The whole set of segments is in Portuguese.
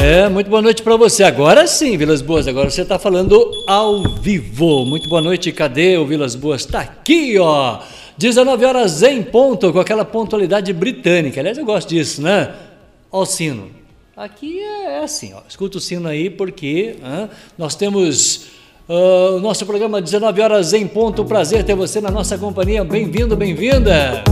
É, muito boa noite para você. Agora sim, Vilas Boas, agora você está falando ao vivo. Muito boa noite, cadê o Vilas Boas? Está aqui, ó. 19 horas em ponto, com aquela pontualidade britânica. Aliás, eu gosto disso, né? Ó o sino. Aqui é, é assim, ó. Escuta o sino aí, porque nós temos uh, o nosso programa 19 horas em ponto. Prazer ter você na nossa companhia. Bem-vindo, bem-vinda.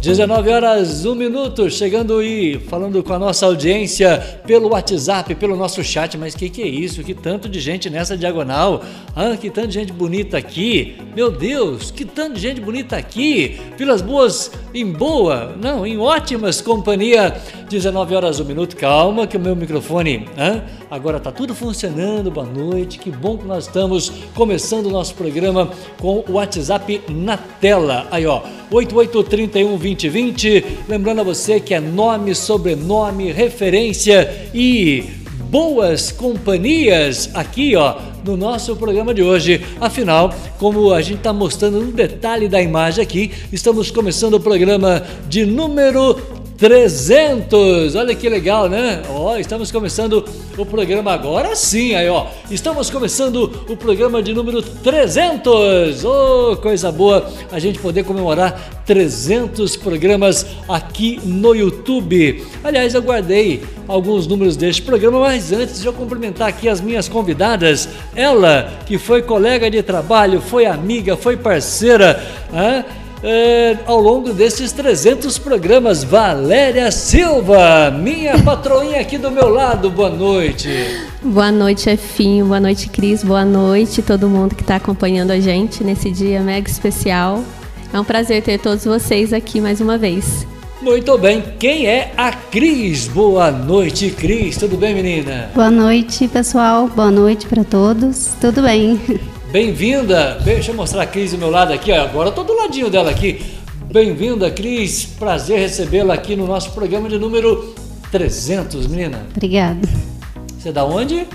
19 horas, 1 minuto, chegando e falando com a nossa audiência pelo WhatsApp, pelo nosso chat. Mas que que é isso? Que tanto de gente nessa diagonal? Ah, que tanto de gente bonita aqui. Meu Deus, que tanto de gente bonita aqui. Vilas Boas em boa, não, em ótimas companhia. 19 horas, 1 minuto. Calma que o meu microfone, ah, agora tá tudo funcionando. Boa noite. Que bom que nós estamos começando o nosso programa com o WhatsApp na tela. Aí, ó, 8831 2020. Lembrando a você que é nome, sobrenome, referência e boas companhias aqui, ó, no nosso programa de hoje. Afinal, como a gente está mostrando um detalhe da imagem aqui, estamos começando o programa de número 300. Olha que legal, né? Ó, estamos começando o programa agora sim, aí ó. Estamos começando o programa de número 300. Oh, coisa boa a gente poder comemorar 300 programas aqui no YouTube. Aliás, eu guardei alguns números deste programa, mas antes de eu cumprimentar aqui as minhas convidadas, ela que foi colega de trabalho, foi amiga, foi parceira, hein? É, ao longo desses 300 programas. Valéria Silva, minha patroinha aqui do meu lado, boa noite. Boa noite, chefinho, boa noite, Cris, boa noite todo mundo que está acompanhando a gente nesse dia mega especial. É um prazer ter todos vocês aqui mais uma vez. Muito bem, quem é a Cris? Boa noite, Cris. Tudo bem, menina? Boa noite, pessoal. Boa noite para todos. Tudo bem? Bem-vinda! Deixa eu mostrar a Cris do meu lado aqui, ó. agora estou do ladinho dela aqui. Bem-vinda, Cris. Prazer recebê-la aqui no nosso programa de número 300, menina. Obrigada. Você é da onde?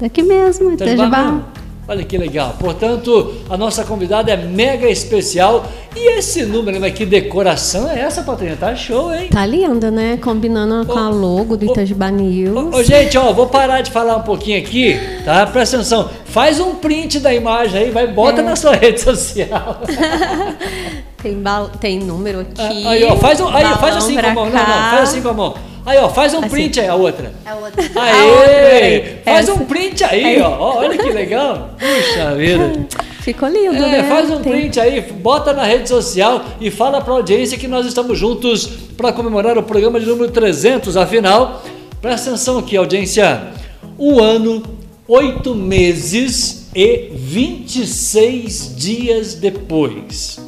Daqui mesmo, Itajubá. Olha que legal. Portanto, a nossa convidada é mega especial. E esse número, mas que decoração é essa, Patrícia? Tá show, hein? Tá lindo, né? Combinando com a logo do Itajubá News. Ô, gente, ó, vou parar de falar um pouquinho aqui, tá? Presta atenção. Faz um print da imagem aí, vai, bota é. na sua rede social. tem, tem número aqui. Ah, aí, ó, faz, um, aí, faz assim com a mão. Não, não, faz assim com a mão. Aí, ó, faz um assim. print aí, a outra. A outra. Aê! Faz um print aí, ó. Olha que legal. Puxa vida. Ficou lindo, é, né? Faz um print aí, bota na rede social e fala para a audiência que nós estamos juntos para comemorar o programa de número 300. Afinal, presta atenção aqui, audiência. Um ano, oito meses e 26 dias depois.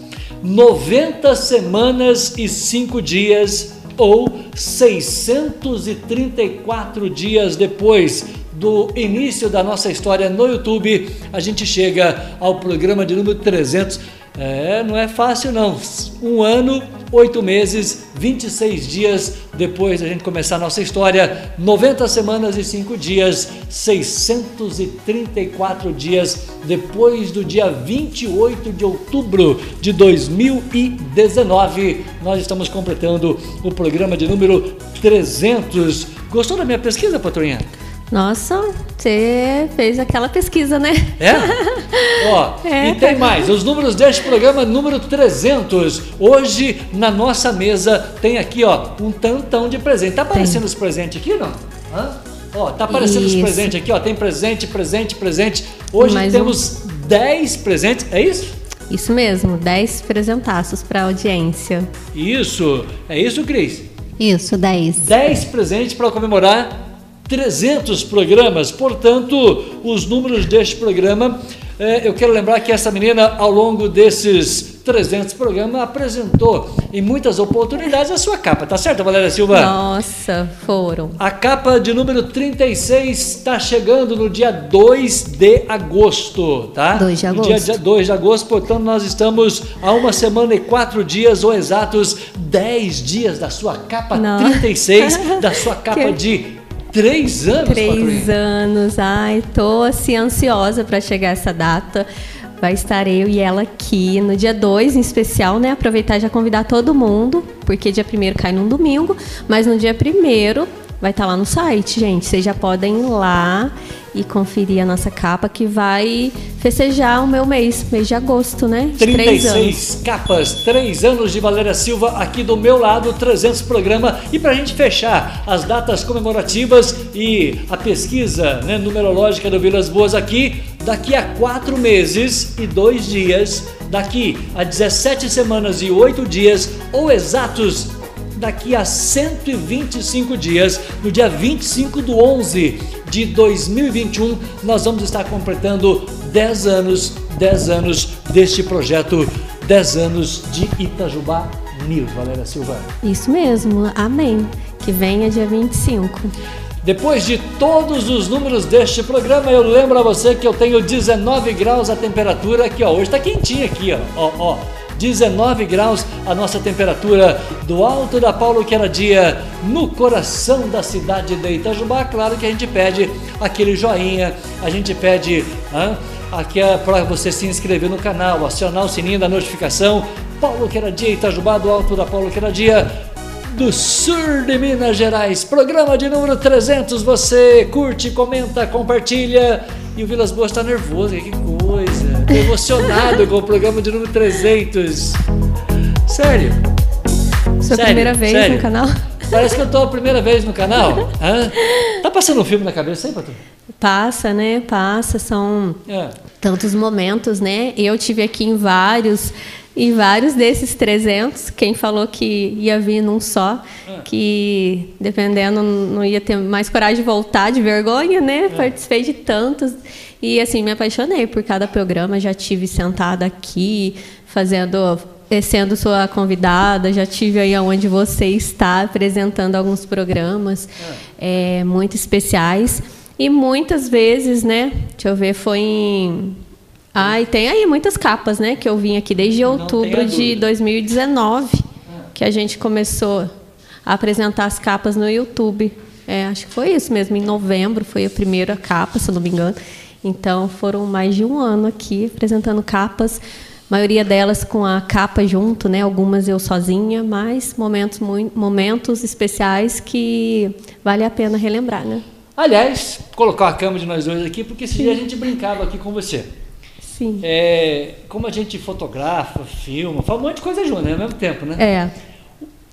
90 semanas e 5 dias ou 634 dias depois do início da nossa história no YouTube, a gente chega ao programa de número 300. É, não é fácil não. Um ano, oito meses, 26 dias depois da gente começar a nossa história, 90 semanas e 5 dias, 634 dias depois do dia 28 de outubro de 2019, nós estamos completando o programa de número 300. Gostou da minha pesquisa, patroinha? Nossa, você fez aquela pesquisa, né? É? Ó, é, e tem mais, os números deste programa, número 300. Hoje, na nossa mesa, tem aqui, ó, um tantão de presente. Tá aparecendo tem. os presentes aqui, não? Hã? Ó, tá aparecendo isso. os presentes aqui, ó, tem presente, presente, presente. Hoje Mais temos um... 10 presentes, é isso? Isso mesmo, 10 presentaços para a audiência. Isso, é isso, Cris? Isso, 10. 10 presentes para comemorar 300 programas, portanto, os números deste programa, eh, eu quero lembrar que essa menina, ao longo desses 300 programas, apresentou em muitas oportunidades a sua capa, tá certo, Valéria Silva? Nossa, foram. A capa de número 36 está chegando no dia 2 de agosto, tá? 2 de agosto. No dia 2 de agosto, portanto, nós estamos a uma semana e quatro dias, ou exatos 10 dias da sua capa Não. 36, da sua capa que... de Três anos, Três anos. Ai, tô assim ansiosa para chegar essa data. Vai estar eu e ela aqui no dia 2 em especial, né? Aproveitar e já convidar todo mundo, porque dia 1 cai num domingo, mas no dia 1 vai estar lá no site, gente. Vocês já podem ir lá e conferir a nossa capa que vai festejar o meu mês, mês de agosto, né? De 36 capas, 3 anos de Valéria Silva aqui do meu lado, 300 programa. E para a gente fechar as datas comemorativas e a pesquisa né, numerológica do Vilas Boas aqui, daqui a quatro meses e dois dias, daqui a 17 semanas e oito dias, ou exatos daqui a 125 dias, no dia 25 do 11 de 2021, nós vamos estar completando 10 anos, 10 anos deste projeto, 10 anos de Itajubá News, Valéria Silva. Isso mesmo, amém. Que venha dia 25. Depois de todos os números deste programa, eu lembro a você que eu tenho 19 graus a temperatura aqui, ó. Hoje está quentinho aqui, ó. ó, ó. 19 graus a nossa temperatura do alto da Paulo que era dia no coração da cidade de Itajubá. Claro que a gente pede aquele joinha, a gente pede aqui é para você se inscrever no canal, acionar o sininho da notificação. Paulo que era dia Itajubá do alto da Paulo dia do sul de Minas Gerais. Programa de número 300. Você curte, comenta, compartilha. E o Vilas Boas está nervoso. Que coisa. Emocionado com o programa de número 300. Sério. Sua sério, primeira vez sério. no canal? Parece que eu tô a primeira vez no canal. Hã? Tá passando um filme na cabeça aí, Patrão? Passa, né? Passa. São é. tantos momentos, né? Eu tive aqui em vários e vários desses 300, quem falou que ia vir num só, é. que dependendo não ia ter mais coragem de voltar de vergonha, né? É. Participei de tantos e assim me apaixonei por cada programa. Já tive sentada aqui fazendo eh, sendo sua convidada, já tive aí onde você está apresentando alguns programas é. É, muito especiais e muitas vezes, né? Deixa eu ver, foi em ah, e tem aí muitas capas, né? Que eu vim aqui desde outubro de 2019, que a gente começou a apresentar as capas no YouTube. É, acho que foi isso mesmo, em novembro foi a primeira capa, se eu não me engano. Então foram mais de um ano aqui apresentando capas, maioria delas com a capa junto, né? Algumas eu sozinha, mas momentos momentos especiais que vale a pena relembrar, né? Aliás, colocar a cama de nós dois aqui, porque esse dia a gente brincava aqui com você. Sim. É, como a gente fotografa, filma, faz um monte de coisa junto, né? Ao mesmo tempo, né? É.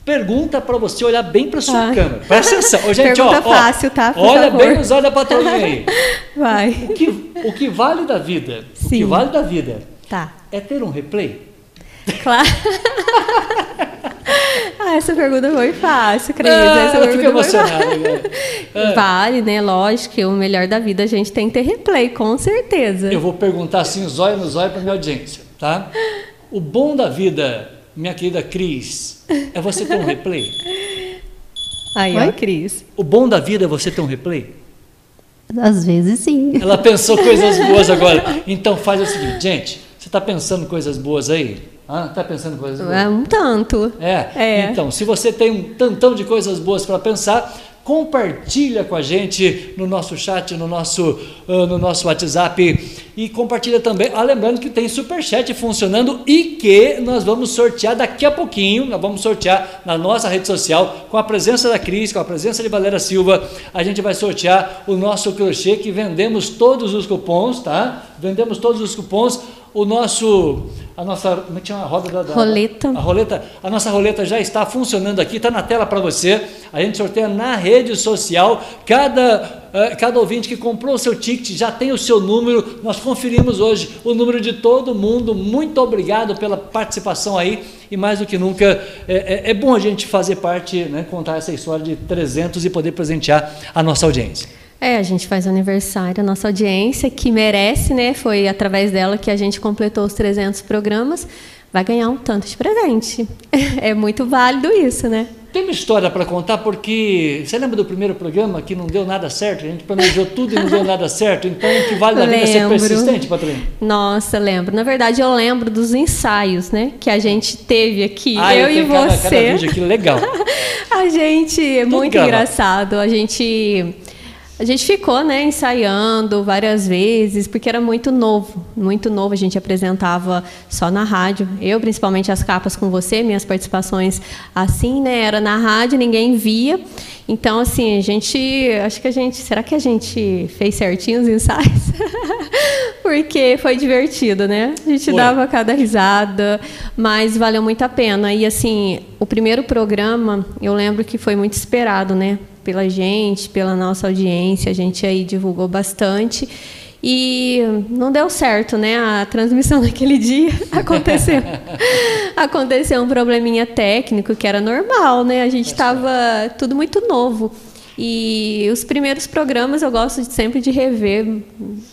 Pergunta para você olhar bem para sua ah. câmera. Presta atenção. Ô, gente, Pergunta ó, fácil, tá? Por olha favor. bem nos olhos da patroinha aí. Vai. O que, o que vale da vida, Sim. o que vale da vida tá. é ter um replay? Claro. ah, essa pergunta foi fácil, Cris. Ah, essa pergunta emocionada. Né? Vale, né? Lógico que o melhor da vida a gente tem que ter replay, com certeza. Eu vou perguntar assim, zóio no zóio para minha audiência, tá? O bom da vida, minha querida Cris, é você ter um replay? Aí, Oi? ó, Cris. O bom da vida é você ter um replay? Às vezes sim. Ela pensou coisas boas agora. Então faz o seguinte, gente, você está pensando coisas boas aí? Ah, tá pensando coisas boas? É um tanto. É. é. Então, se você tem um tantão de coisas boas para pensar, compartilha com a gente no nosso chat, no nosso, uh, no nosso WhatsApp e compartilha também. Ah, lembrando que tem superchat funcionando e que nós vamos sortear daqui a pouquinho. Nós vamos sortear na nossa rede social com a presença da Cris, com a presença de Valéria Silva. A gente vai sortear o nosso crochê que vendemos todos os cupons, tá? Vendemos todos os cupons o nosso a nossa como é que chama? A roda da, da, roleta. A roleta a nossa roleta já está funcionando aqui está na tela para você. A gente sorteia na rede social. Cada uh, cada ouvinte que comprou o seu ticket já tem o seu número. Nós conferimos hoje o número de todo mundo. Muito obrigado pela participação aí. E mais do que nunca é, é, é bom a gente fazer parte né, contar essa história de 300 e poder presentear a nossa audiência é, a gente faz aniversário, a nossa audiência, que merece, né? Foi através dela que a gente completou os 300 programas, vai ganhar um tanto de presente. É muito válido isso, né? Tem uma história para contar, porque você lembra do primeiro programa que não deu nada certo? A gente planejou tudo e não deu nada certo. Então, o que vale na vida é ser persistente, Patrícia? Nossa, lembro. Na verdade, eu lembro dos ensaios, né? Que a gente teve aqui, ah, eu, eu e cada, você. Cada vídeo aqui, legal. a gente, é muito engraçado. A gente a gente ficou, né, ensaiando várias vezes, porque era muito novo, muito novo. A gente apresentava só na rádio. Eu, principalmente, as capas com você, minhas participações assim, né, era na rádio, ninguém via. Então, assim, a gente, acho que a gente, será que a gente fez certinho os ensaios? porque foi divertido, né? A gente dava cada risada, mas valeu muito a pena. E, assim, o primeiro programa, eu lembro que foi muito esperado, né? Pela gente, pela nossa audiência, a gente aí divulgou bastante. E não deu certo, né? A transmissão naquele dia aconteceu. aconteceu um probleminha técnico que era normal, né? A gente estava tudo muito novo. E os primeiros programas eu gosto de, sempre de rever,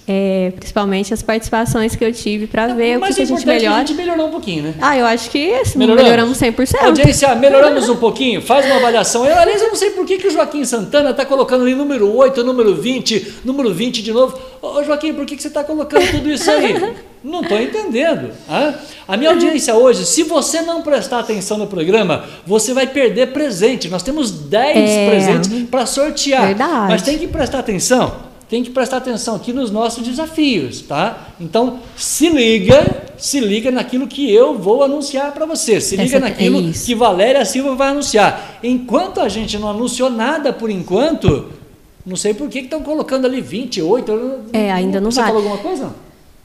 é, principalmente as participações que eu tive para ver o que, que a gente melhora. a gente melhorou um pouquinho, né? Ah, eu acho que melhoramos, melhoramos 100%. Audiência, melhoramos um pouquinho, faz uma avaliação. Eu, aliás, eu não sei por que, que o Joaquim Santana está colocando ali número 8, número 20, número 20 de novo. Ô, Joaquim, por que, que você está colocando tudo isso aí? Não estou entendendo. Hein? A minha audiência hoje, se você não prestar atenção no programa, você vai perder presente. Nós temos 10 é, presentes para sortear. Verdade. Mas tem que prestar atenção. Tem que prestar atenção aqui nos nossos desafios, tá? Então, se liga, se liga naquilo que eu vou anunciar para você. Se liga Essa, naquilo é que Valéria Silva vai anunciar. Enquanto a gente não anunciou nada por enquanto, não sei por que estão colocando ali 28. É, ainda não Você vai. falou alguma coisa?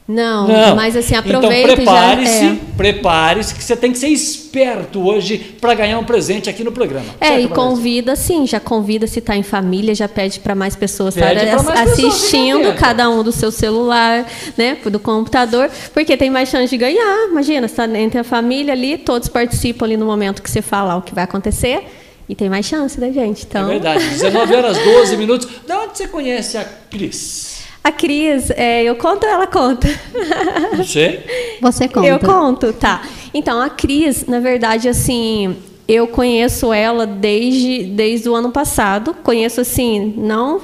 Não, não, mas assim, aproveita então, prepare-se, é. prepare-se que você tem que ser esperto hoje para ganhar um presente aqui no programa. É, certo, e convida sim, já convida se está em família, já pede para mais pessoas estarem assistindo, pessoas, cada um do seu celular, né, do computador, porque tem mais chance de ganhar. Imagina, está entre a família ali, todos participam ali no momento que você fala o que vai acontecer. E tem mais chance da gente. Então... É verdade. 19 horas 12 minutos. Da onde você conhece a Cris? A Cris, é, eu conto ou ela conta? Você? Você conta. Eu conto, tá. Então, a Cris, na verdade, assim, eu conheço ela desde, desde o ano passado. Conheço, assim, não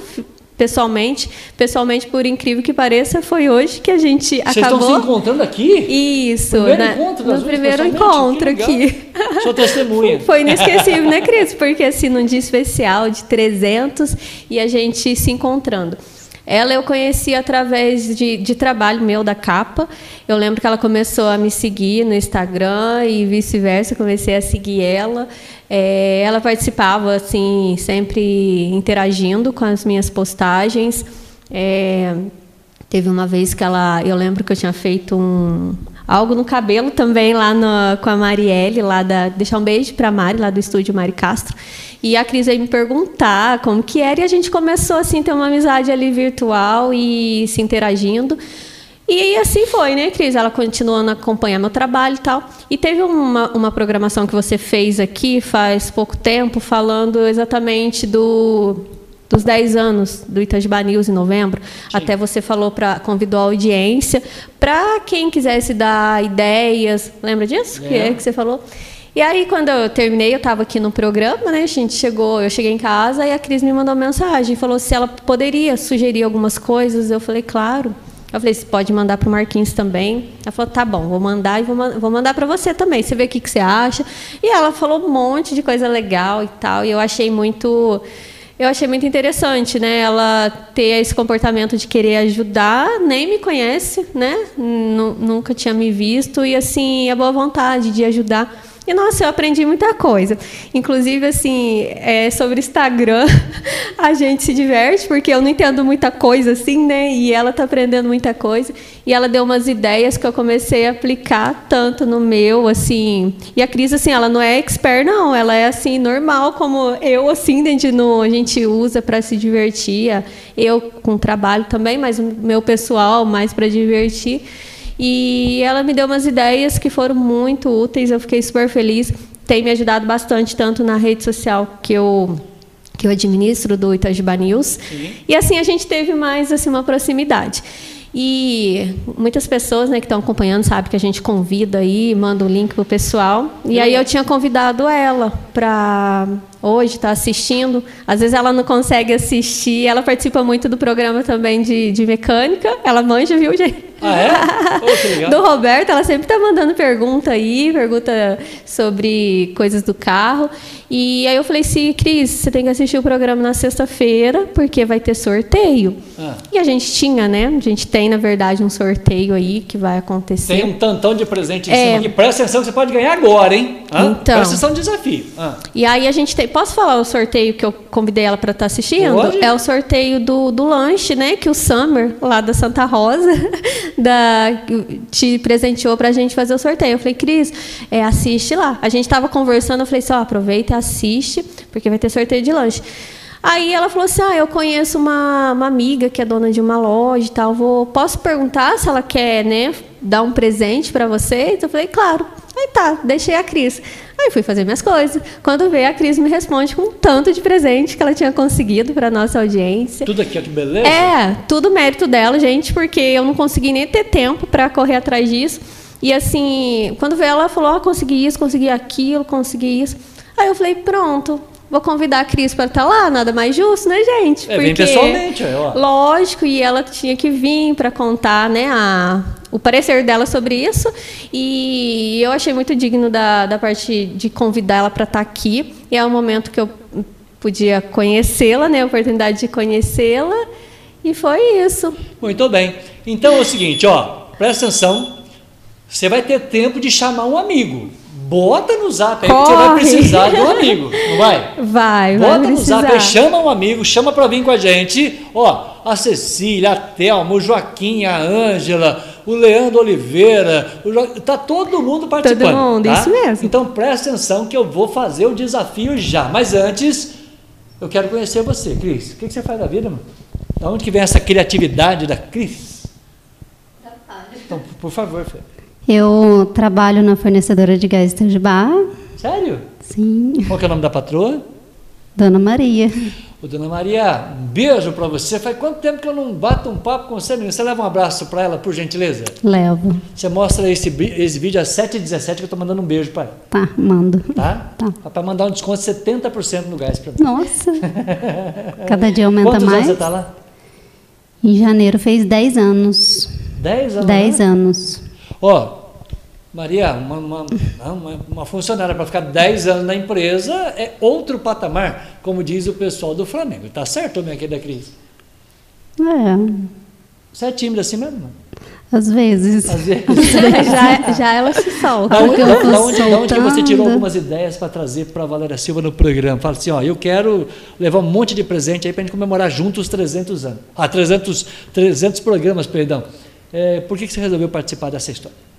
pessoalmente. Pessoalmente, por incrível que pareça, foi hoje que a gente Vocês acabou. Vocês estão se encontrando aqui? Isso. Primeiro né? encontro no primeiro encontro aqui. Sou testemunha. Foi inesquecível, né, Cris? Porque assim, num dia especial de 300 e a gente se encontrando. Ela eu conheci através de, de trabalho meu da capa. Eu lembro que ela começou a me seguir no Instagram e vice-versa, comecei a seguir ela. É, ela participava assim, sempre interagindo com as minhas postagens. É, teve uma vez que ela, eu lembro que eu tinha feito um algo no cabelo também lá no, com a Marielle, lá da deixar um beijo para a Mari lá do estúdio Mari Castro. E a Cris veio me perguntar como que era e a gente começou assim ter uma amizade ali virtual e se interagindo. E assim foi, né, Cris? Ela continuando a acompanhar meu trabalho e tal. E teve uma, uma programação que você fez aqui faz pouco tempo, falando exatamente do, dos 10 anos do Itajiba News em novembro. Sim. Até você falou para convidou a audiência para quem quisesse dar ideias. Lembra disso? É. Que é que você falou? E aí, quando eu terminei, eu estava aqui no programa, né? A gente chegou, eu cheguei em casa e a Cris me mandou uma mensagem, falou se ela poderia sugerir algumas coisas. Eu falei, claro. Eu falei, você pode mandar para o Marquinhos também. Ela falou, tá bom, vou mandar e vou, vou mandar para você também. Você vê o que, que você acha. E ela falou um monte de coisa legal e tal. E eu achei muito. Eu achei muito interessante, né? Ela ter esse comportamento de querer ajudar, nem me conhece, né? N nunca tinha me visto e assim a boa vontade de ajudar. E nossa, eu aprendi muita coisa. Inclusive, assim, é, sobre Instagram, a gente se diverte, porque eu não entendo muita coisa assim, né? E ela tá aprendendo muita coisa. E ela deu umas ideias que eu comecei a aplicar tanto no meu, assim. E a Cris, assim, ela não é expert, não. Ela é assim, normal, como eu, assim, no, a gente usa para se divertir. Eu com trabalho também, mas o meu pessoal mais para divertir. E ela me deu umas ideias que foram muito úteis, eu fiquei super feliz. Tem me ajudado bastante, tanto na rede social que eu que eu administro do Itajiba News. Sim. E assim a gente teve mais assim uma proximidade. E muitas pessoas né, que estão acompanhando sabem que a gente convida aí, manda o link para o pessoal. E aí eu tinha convidado ela para hoje estar tá assistindo. Às vezes ela não consegue assistir. Ela participa muito do programa também de, de mecânica. Ela manja, viu, gente? Ah, é? Oh, do Roberto, ela sempre está mandando pergunta aí, pergunta sobre coisas do carro. E aí eu falei assim, Cris, você tem que assistir o programa na sexta-feira, porque vai ter sorteio. Ah. E a gente tinha, né? A gente tem, na verdade, um sorteio aí que vai acontecer. Tem um tantão de presente em é... cima aqui. Presta atenção que você pode ganhar agora, hein? Ah? Então. Presta atenção no desafio. Ah. E aí a gente tem. Posso falar o sorteio que eu convidei ela para estar tá assistindo? É o sorteio do, do lanche, né? Que o Summer, lá da Santa Rosa, da, te presenteou para a gente fazer o sorteio. Eu falei, Cris, é, assiste lá. A gente estava conversando, eu falei assim, aproveita e assiste, porque vai ter sorteio de lanche. Aí ela falou assim: Ah, eu conheço uma, uma amiga que é dona de uma loja e tal. Vou, posso perguntar se ela quer, né, dar um presente para vocês? Eu falei, claro. Aí tá, deixei a Cris. Aí fui fazer minhas coisas. Quando veio, a Cris me responde com um tanto de presente que ela tinha conseguido para nossa audiência. Tudo aqui, que beleza? É, tudo mérito dela, gente, porque eu não consegui nem ter tempo para correr atrás disso. E assim, quando veio, ela falou: ah, consegui isso, consegui aquilo, consegui isso. Aí eu falei: pronto, vou convidar a Cris para estar tá lá, nada mais justo, né, gente? É, Porque, pessoalmente, é, ó. Lógico, e ela tinha que vir para contar, né, a, o parecer dela sobre isso. E eu achei muito digno da, da parte de convidar ela para estar tá aqui. E é um momento que eu podia conhecê-la, né, a oportunidade de conhecê-la. E foi isso. Muito bem. Então é o seguinte, ó, presta atenção. Você vai ter tempo de chamar um amigo bota no zap aí que você vai precisar de um amigo, não vai? Vai, bota vai no zap aí, chama um amigo, chama para vir com a gente. Ó, a Cecília, a Thelma, o Joaquim, a Ângela, o Leandro Oliveira, o jo... tá todo mundo participando. Todo mundo, tá? isso mesmo. Então presta atenção que eu vou fazer o desafio já. Mas antes, eu quero conhecer você, Cris. O que, você faz da vida, mano? Da onde que vem essa criatividade da Cris? Então, por favor, Fê. Eu trabalho na fornecedora de gás Itajubá. Sério? Sim. Qual que é o nome da patroa? Dona Maria. Ô, Dona Maria, um beijo para você. Faz quanto tempo que eu não bato um papo com você, menina? Você leva um abraço para ela, por gentileza? Levo. Você mostra esse, esse vídeo às 7h17 que eu tô mandando um beijo para ela. Tá, mando. Tá? Tá. Para mandar um desconto de 70% no gás para mim. Nossa. Cada dia aumenta Quantos mais. Quantos anos você tá lá? Em janeiro fez 10 anos. 10 anos? 10 né? anos. Ó, Maria, uma, uma, uma, uma funcionária para ficar 10 anos na empresa é outro patamar, como diz o pessoal do Flamengo. Tá certo, minha querida Cris? É. Você é tímida assim mesmo? Às vezes. Às vezes. já, já ela se solta. Da onde, da onde, da onde você tirou algumas ideias para trazer para a Valéria Silva no programa? Fala assim, ó, eu quero levar um monte de presente aí para a gente comemorar juntos os 300 anos. Ah, 300, 300 programas, perdão. É, por que, que você resolveu participar dessa história?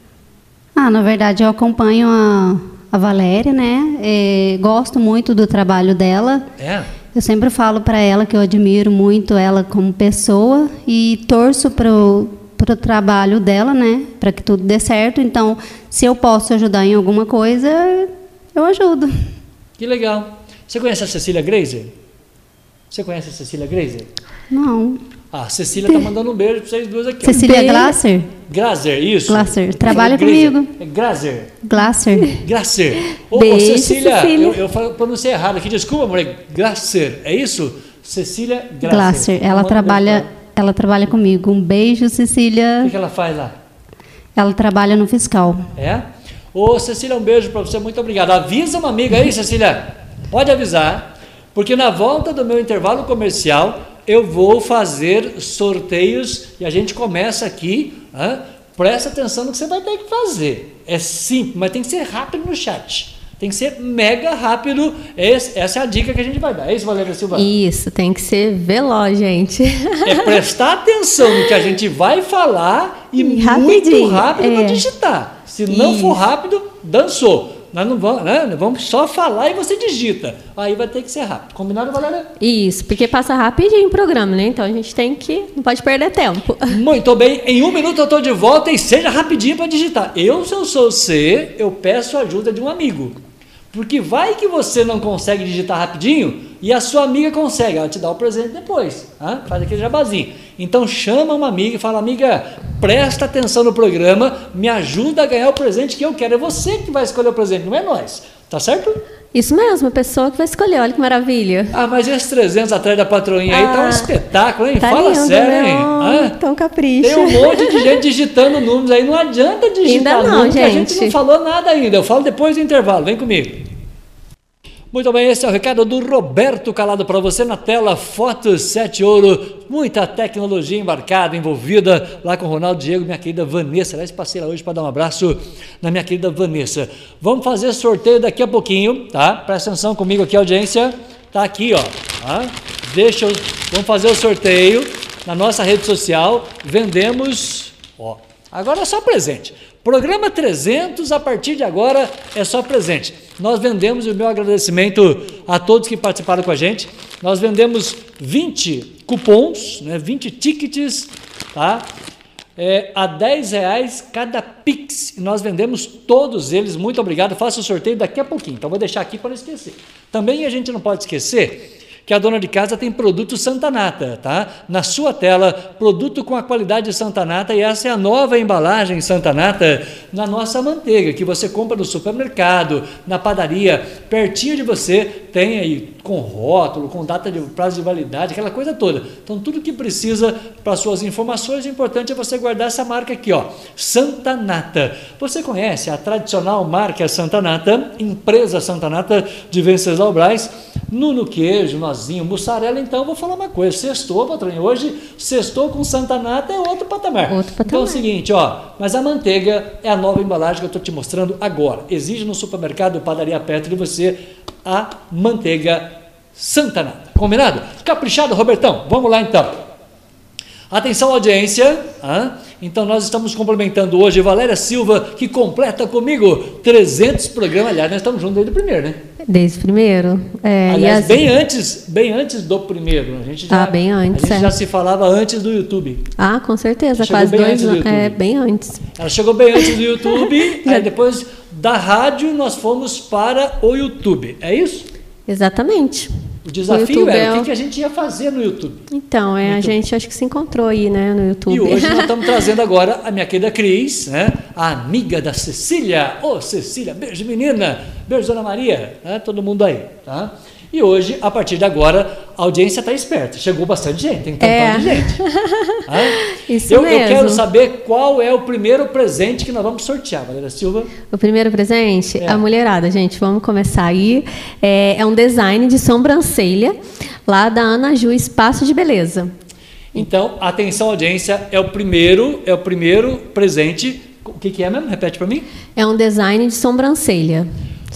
Ah, na verdade, eu acompanho a, a Valéria, né? É, gosto muito do trabalho dela. É. Eu sempre falo para ela que eu admiro muito ela como pessoa e torço para o trabalho dela, né? Para que tudo dê certo. Então, se eu posso ajudar em alguma coisa, eu ajudo. Que legal. Você conhece a Cecília Grazer? Você conhece a Cecília Grazer? Não. Ah, a Cecília tá mandando um beijo para vocês duas aqui. Cecília Glasser? Glaser, isso. Glaser. Trabalha comigo. É Glaser. Glasser. Glaser. Ô, Beijo, Cecília, Cecília. Eu, eu pronunciei errado aqui, desculpa, amor. É Glaser, é isso? Cecília Glaser. Glasser. Ela trabalha, ela trabalha comigo. Um beijo, Cecília. O que, que ela faz lá? Ela trabalha no fiscal. É? Ô, Cecília, um beijo para você. Muito obrigado. Avisa uma amiga aí, Cecília. Pode avisar, porque na volta do meu intervalo comercial eu vou fazer sorteios e a gente começa aqui. Hein? Presta atenção no que você vai ter que fazer. É simples, mas tem que ser rápido no chat. Tem que ser mega rápido. Esse, essa é a dica que a gente vai dar. É isso, Valéria Silva? Isso, tem que ser veloz, gente. É prestar atenção no que a gente vai falar e, e muito rápido é. para digitar. Se não isso. for rápido, dançou. Nós não vamos, né? vamos só falar e você digita. Aí vai ter que ser rápido. Combinado, Valéria? Isso, porque passa rapidinho o programa, né? Então a gente tem que. Não pode perder tempo. Muito bem. Em um minuto eu estou de volta e seja rapidinho para digitar. Eu, se eu sou você, eu peço ajuda de um amigo. Porque vai que você não consegue digitar rapidinho e a sua amiga consegue, ela te dá o presente depois. Hein? Faz aquele jabazinho. Então chama uma amiga e fala, amiga, presta atenção no programa, me ajuda a ganhar o presente que eu quero. É você que vai escolher o presente, não é nós. Tá certo? Isso mesmo, a pessoa que vai escolher, olha que maravilha. Ah, mas esses 300 atrás da patroinha ah, aí tá um ah, espetáculo, hein? Tá Fala lindo, sério, né? hein? Ah, então capricha. Tem um monte de gente digitando números aí, não adianta digitar ainda não, números, gente. a gente não falou nada ainda. Eu falo depois do intervalo, vem comigo. Muito bem, esse é o recado do Roberto Calado para você na tela. Fotos 7 Ouro, muita tecnologia embarcada, envolvida lá com o Ronaldo Diego, minha querida Vanessa. Aliás, passei lá hoje para dar um abraço na minha querida Vanessa. Vamos fazer sorteio daqui a pouquinho, tá? Presta atenção comigo aqui, audiência. Tá aqui, ó. Tá? Deixa eu. Vamos fazer o sorteio na nossa rede social. Vendemos, ó. Agora é só presente. Programa 300, a partir de agora, é só presente. Nós vendemos, e o meu agradecimento a todos que participaram com a gente, nós vendemos 20 cupons, né, 20 tickets, tá? É, a 10 reais cada Pix. Nós vendemos todos eles. Muito obrigado. Faço o sorteio daqui a pouquinho. Então vou deixar aqui para não esquecer. Também a gente não pode esquecer que a dona de casa tem produto Santanata, tá? Na sua tela, produto com a qualidade Santanata e essa é a nova embalagem Santanata na nossa manteiga que você compra no supermercado, na padaria, pertinho de você, tem aí com rótulo, com data de prazo de validade, aquela coisa toda. Então tudo que precisa para suas informações, o importante é você guardar essa marca aqui, ó, Santanata. Você conhece a tradicional marca Santanata, empresa Santanata de Venceslau Braz? Nuno Queijo, Nozinho, Mussarela, então vou falar uma coisa, sextou, patrônio, hoje sextou com Santa Nata é outro patamar. Outro patamar. Então é o seguinte, ó, mas a manteiga é a nova embalagem que eu estou te mostrando agora. Exige no supermercado Padaria perto de você a manteiga Santa Nata. Combinado? Caprichado, Robertão? Vamos lá então. Atenção audiência, ah, então nós estamos complementando hoje Valéria Silva, que completa comigo 300 programas, aliás, nós estamos juntos desde o primeiro, né? Desde o primeiro. É, Aliás, as... bem antes, bem antes do primeiro. A gente já, ah, bem antes. A gente é. já se falava antes do YouTube. Ah, com certeza, quase dois anos. É, bem antes. Ela chegou bem antes do YouTube, aí depois da rádio nós fomos para o YouTube. É isso? Exatamente. O desafio o era é o que, que a gente ia fazer no YouTube. Então, é, YouTube. a gente acho que se encontrou aí, né, no YouTube. E hoje nós estamos trazendo agora a minha querida Cris, né, a amiga da Cecília. Ô, oh, Cecília, beijo menina, beijo Dona Maria, né, todo mundo aí, tá? E hoje, a partir de agora, a audiência está esperta. Chegou bastante gente, tem um é. de gente. Isso eu, mesmo. eu quero saber qual é o primeiro presente que nós vamos sortear, Valéria Silva. O primeiro presente? É. A mulherada, gente. Vamos começar aí. É, é um design de sobrancelha, lá da Ana Ju Espaço de Beleza. Então, atenção audiência, é o primeiro, é o primeiro presente. O que, que é mesmo? Repete para mim. É um design de sobrancelha.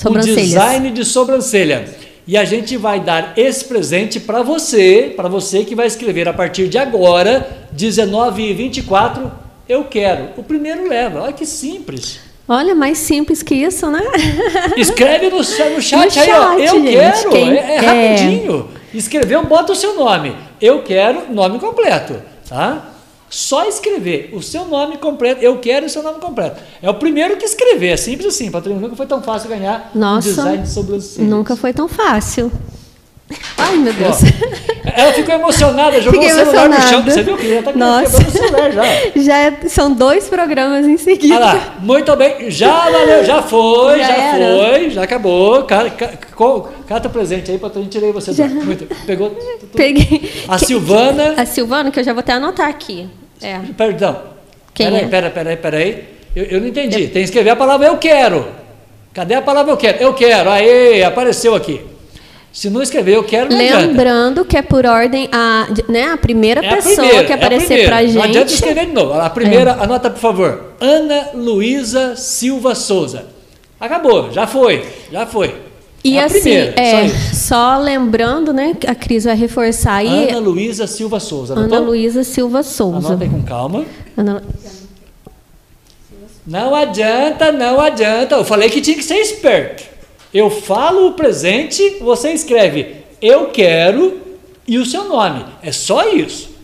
Um design de sobrancelha. E a gente vai dar esse presente para você, para você que vai escrever a partir de agora, 19 e 24, eu quero. O primeiro leva. Olha que simples. Olha, mais simples que isso, né? Escreve no, no chat no aí, chat, ó. Eu gente, quero. Quem, é, é rapidinho. Escreveu, bota o seu nome. Eu quero, nome completo. Tá? Só escrever o seu nome completo. Eu quero o seu nome completo. É o primeiro que escrever. É simples assim, Patrícia. Nunca foi tão fácil ganhar Nossa, um design de sobrancelha. Nunca foi tão fácil. Ai, meu Deus. Ó, ela ficou emocionada, jogou Fiquei o celular emocionada. no chão. Você viu que já está quebrando o celular já. já é, são dois programas em seguida. Olha lá, muito bem. Já valeu, já foi, já, já foi, já acabou. Cata o presente aí, para tirei você. Já. Muito, pegou? Tudo. Peguei. A Silvana. A Silvana, que eu já vou até anotar aqui. É. Perdão. Quem peraí, é? peraí, peraí, peraí. Eu, eu não entendi. Tem que escrever a palavra eu quero. Cadê a palavra eu quero? Eu quero. Aê, apareceu aqui. Se não escrever, eu quero. Não Lembrando adianta. que é por ordem a, né, a primeira é pessoa a primeira, que aparecer é para gente. Não adianta escrever de novo. A primeira, é. anota por favor. Ana Luísa Silva Souza. Acabou, já foi, já foi. E a assim, primeira, é, só, só, lembrando, né, a Cris vai reforçar aí. Ana Luísa Silva Souza. Ana Luísa Silva Souza. Anota aí com calma. Ana... Não adianta, não adianta. Eu falei que tinha que ser esperto. Eu falo o presente, você escreve eu quero e o seu nome. É só isso.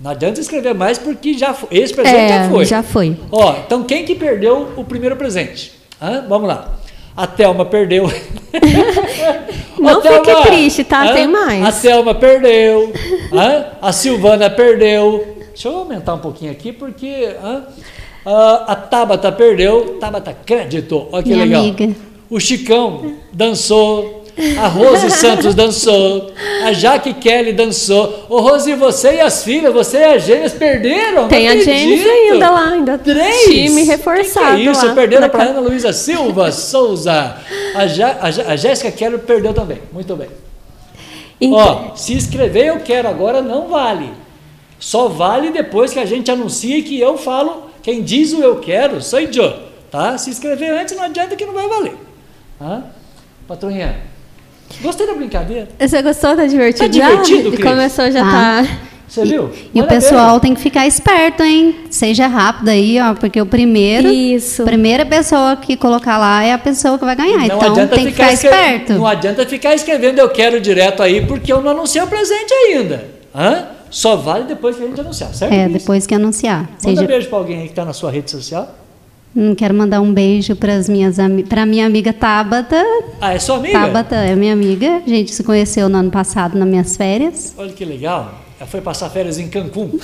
Não adianta escrever mais porque já foi. Esse presente é, já foi. Já foi. Ó, então quem que perdeu o primeiro presente? Hã? Vamos lá. A Thelma perdeu. Não Thelma, fique triste, tá? Hã? Tem mais. A Thelma perdeu. Hã? A Silvana perdeu. Deixa eu aumentar um pouquinho aqui, porque hã? a Tabata perdeu. Tabata crédito. Olha que Minha legal. Amiga. O Chicão dançou. a Rose Santos dançou, a Jaque Kelly dançou. Ô Rose, você e as filhas, você e as gêmeas perderam? Tem a James ainda lá, ainda. Três? Time reforçado. Que, que é isso? Lá, perderam para Ana Luísa Silva Souza. A, ja, a, a Jéssica Kelly perdeu também. Muito bem. Então... Ó, se escrever eu quero agora não vale. Só vale depois que a gente anuncia que eu falo, quem diz o eu quero, sou eu. Tá? Se escrever antes não adianta que não vai valer. Tá? Patroinha, gostei da brincadeira. Você gostou? Tá divertido? Tá divertido, já? Começou, já ah. tá... Você viu? E, e o pessoal tem que ficar esperto, hein? Seja rápido aí, ó, porque o primeiro, Isso. a primeira pessoa que colocar lá é a pessoa que vai ganhar. Não então tem que ficar esperto. Não adianta ficar escrevendo eu quero direto aí, porque eu não anunciei o presente ainda. Hã? Só vale depois que a gente anunciar, certo? É, depois que anunciar. Manda Seja... um beijo para alguém aí que está na sua rede social. Hum, quero mandar um beijo para as minhas para minha amiga Tabata. Ah, é sua amiga? Tabata é minha amiga. A gente se conheceu no ano passado nas minhas férias. Olha que legal. Ela foi passar férias em Cancún.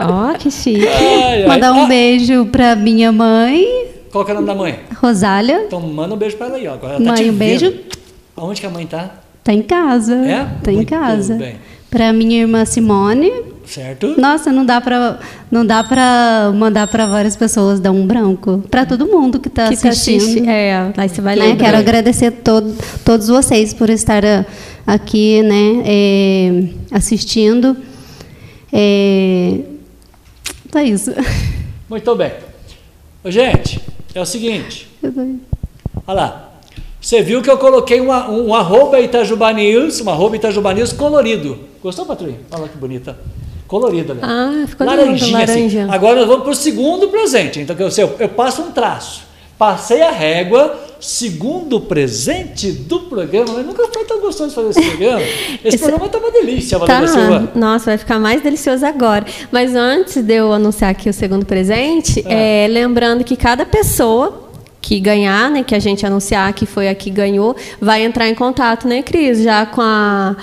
Ó, oh, que chique. Ai, ai. Mandar um ah. beijo para minha mãe. Qual que é o nome da mãe? Rosália. Então manda um beijo para ela aí, ó. Agora ela tá mãe, um beijo. Aonde que a mãe tá? Tá em casa. É? Tá em casa. Para minha irmã Simone. Certo. Nossa, não dá para não dá para mandar para várias pessoas dar um branco. Para todo mundo que está assistindo. Tá assisti é, aí você vai né? Quero agradecer todo, todos vocês por estar aqui, né, é, assistindo. É, tá isso. Muito bem. Ô, gente, é o seguinte. Olha lá. Você viu que eu coloquei uma, um, um arroba Itajuba News, um arroba Itajuba News colorido. Gostou, Patrícia? Olha que bonita. Colorida, né? Ah, ficou Laranjinha, lindo, laranja. Assim. Agora nós vamos para o segundo presente. Então, eu, eu passo um traço. Passei a régua, segundo presente do programa. Mas nunca foi tão gostoso de fazer esse programa. Esse, esse programa está uma delícia, tá, Silva. Nossa, vai ficar mais delicioso agora. Mas antes de eu anunciar aqui o segundo presente, é. É, lembrando que cada pessoa que ganhar, né, que a gente anunciar que foi a que ganhou, vai entrar em contato, né, Cris, já com a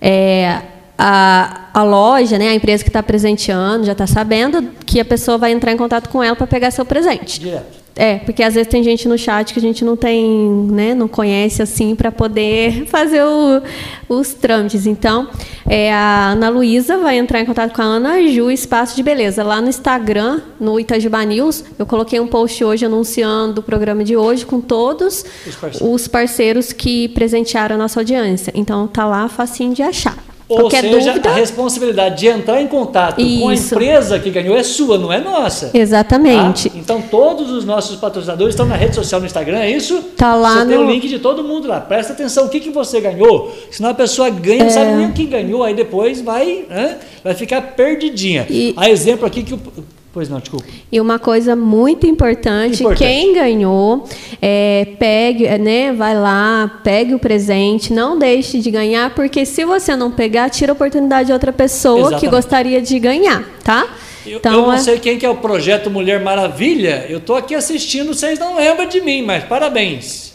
é, a, a loja, né, a empresa que está presenteando, já está sabendo que a pessoa vai entrar em contato com ela para pegar seu presente. Direto. É, porque às vezes tem gente no chat que a gente não tem, né, não conhece assim para poder fazer o, os trâmites. Então, é, a Ana Luísa vai entrar em contato com a Ana Ju Espaço de Beleza. Lá no Instagram, no Itajuba News, eu coloquei um post hoje anunciando o programa de hoje com todos os parceiros, os parceiros que presentearam a nossa audiência. Então, tá lá facinho de achar. Ou Qualquer seja, dúvida... a responsabilidade de entrar em contato Isso. com a empresa que ganhou é sua, não é nossa. Exatamente. Tá? Então todos os nossos patrocinadores estão na rede social no Instagram, é isso? Tá lá você no... tem o link de todo mundo lá. Presta atenção o que, que você ganhou. Senão a pessoa ganha, é... não sabe nem o que ganhou, aí depois vai, né, vai ficar perdidinha. E... A exemplo aqui que o Pois não, desculpa. E uma coisa muito importante, importante. quem ganhou, é, pegue, né, vai lá, pegue o presente, não deixe de ganhar, porque se você não pegar, tira a oportunidade de outra pessoa Exatamente. que gostaria de ganhar, tá? Eu, então, eu não é... sei quem que é o projeto Mulher Maravilha, eu estou aqui assistindo, vocês não lembram de mim, mas parabéns.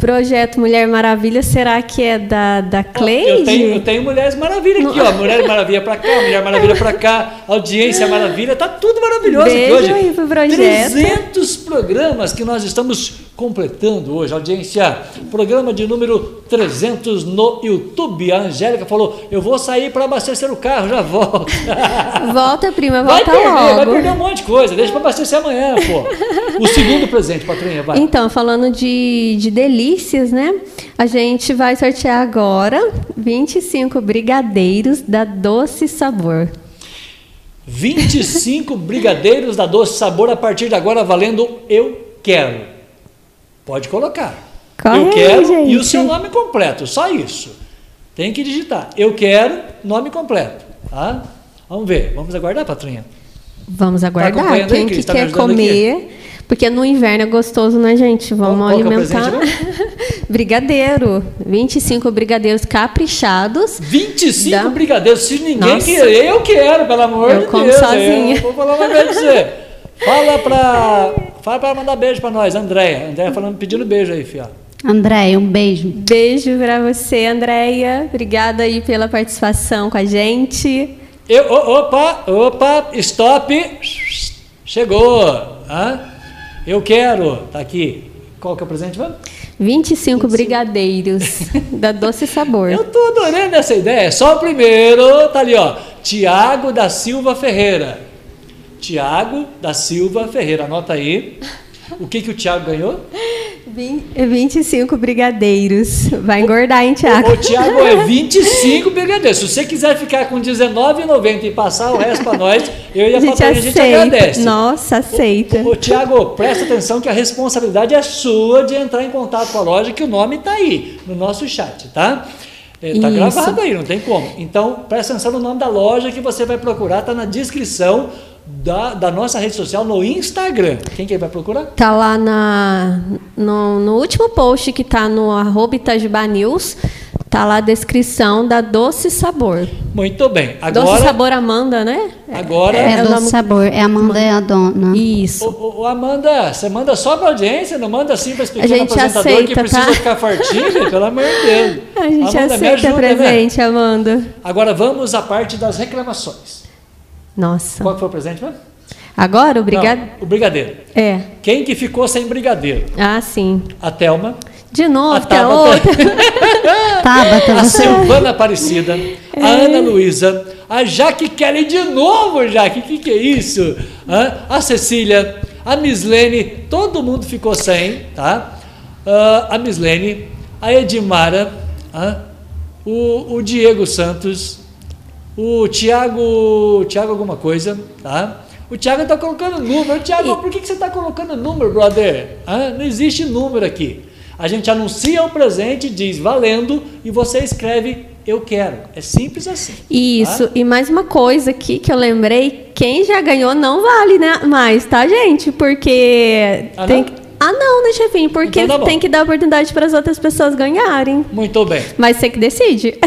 Projeto Mulher Maravilha, será que é da, da Cleide? Eu tenho, eu tenho Mulheres Maravilha aqui, ó. Mulher Maravilha pra cá, Mulher Maravilha pra cá, Audiência Maravilha, tá tudo maravilhoso Beijo aqui hoje. Aí pro projeto. 300 programas que nós estamos completando hoje. Audiência, programa de número 300 no YouTube. A Angélica falou: Eu vou sair para abastecer o carro, já volto. Volta, prima, volta vai perder, logo. Vai perder um monte de coisa, deixa para abastecer amanhã, pô. O segundo presente, Patrinha, vai. Então, falando de, de delícias, né? A gente vai sortear agora 25 brigadeiros da Doce Sabor. 25 brigadeiros da Doce Sabor a partir de agora valendo Eu Quero. Pode colocar. Corre eu quero e o seu nome completo, só isso. Tem que digitar. Eu quero, nome completo. Tá? Vamos ver. Vamos aguardar, Patrinha? Vamos aguardar. Tá Quem aí, que tá quer comer. Aqui? Porque no inverno é gostoso, né, gente? Vamos qual, qual alimentar. É brigadeiro. 25 brigadeiros caprichados. 25 da... brigadeiros? Se ninguém Nossa. querer, eu quero, pelo amor eu de como Deus. sozinha. Eu vou falar uma vez pra você. Fala pra. Fala pra mandar beijo pra nós, Andréia. Andréia falando, pedindo beijo aí, fia. Andréia, um beijo. Beijo pra você, Andréia. Obrigada aí pela participação com a gente. Eu, opa, opa, stop. Chegou. Hã? Eu quero. Tá aqui. Qual que é o presente, vamos? 25 brigadeiros da Doce Sabor. Eu tô adorando essa ideia. Só o primeiro, tá ali, ó. Tiago da Silva Ferreira. Tiago da Silva Ferreira. Anota aí. O que, que o Tiago ganhou? 25 brigadeiros. Vai engordar, hein, Tiago? O, o Tiago é 25 brigadeiros. Se você quiser ficar com R$19,90 e passar o resto para nós, eu e a, a gente, a gente agradece. Nossa, aceita. O, o, o, Tiago, presta atenção que a responsabilidade é sua de entrar em contato com a loja, que o nome está aí no nosso chat, tá? Está gravado aí, não tem como. Então, presta atenção no nome da loja que você vai procurar, está na descrição da, da nossa rede social no Instagram. Quem que vai procurar? Tá lá na, no, no último post que tá no arroba Itajubá News. Tá lá a descrição da Doce Sabor. Muito bem. Agora, doce Sabor Amanda, né? Agora é, é Doce nome... Sabor. É Amanda é a dona. Isso. O, o, Amanda, você manda só para audiência, não manda assim para explicar pequenos apresentador aceita, que precisa tá? ficar fortinho, pelo amor de Deus. A gente Amanda, aceita ajuda, presente, né? Amanda. Agora vamos à parte das reclamações. Nossa. Qual foi o presente mesmo? Agora o brigadeiro. o brigadeiro. É. Quem que ficou sem brigadeiro? Ah, sim. A Thelma. De novo, a Tabata, outra. Tabata, a Silvana Aparecida, é. a Ana Luísa, a Jaque Kelly de novo, Jaque, o que, que é isso? A Cecília, a Mislene, todo mundo ficou sem, tá? Uh, a Mislene, a Edmara, uh, o, o Diego Santos, o Tiago, Tiago alguma coisa, tá? O Tiago está colocando número. Tiago, por que, que você está colocando número, brother? Ah, não existe número aqui. A gente anuncia o presente, diz valendo, e você escreve eu quero. É simples assim. Isso. Tá? E mais uma coisa aqui que eu lembrei: quem já ganhou não vale né? mais, tá, gente? Porque ah, tem? Ah, não, né, chefinho? Porque então tá tem que dar oportunidade para as outras pessoas ganharem. Muito bem. Mas você que decide.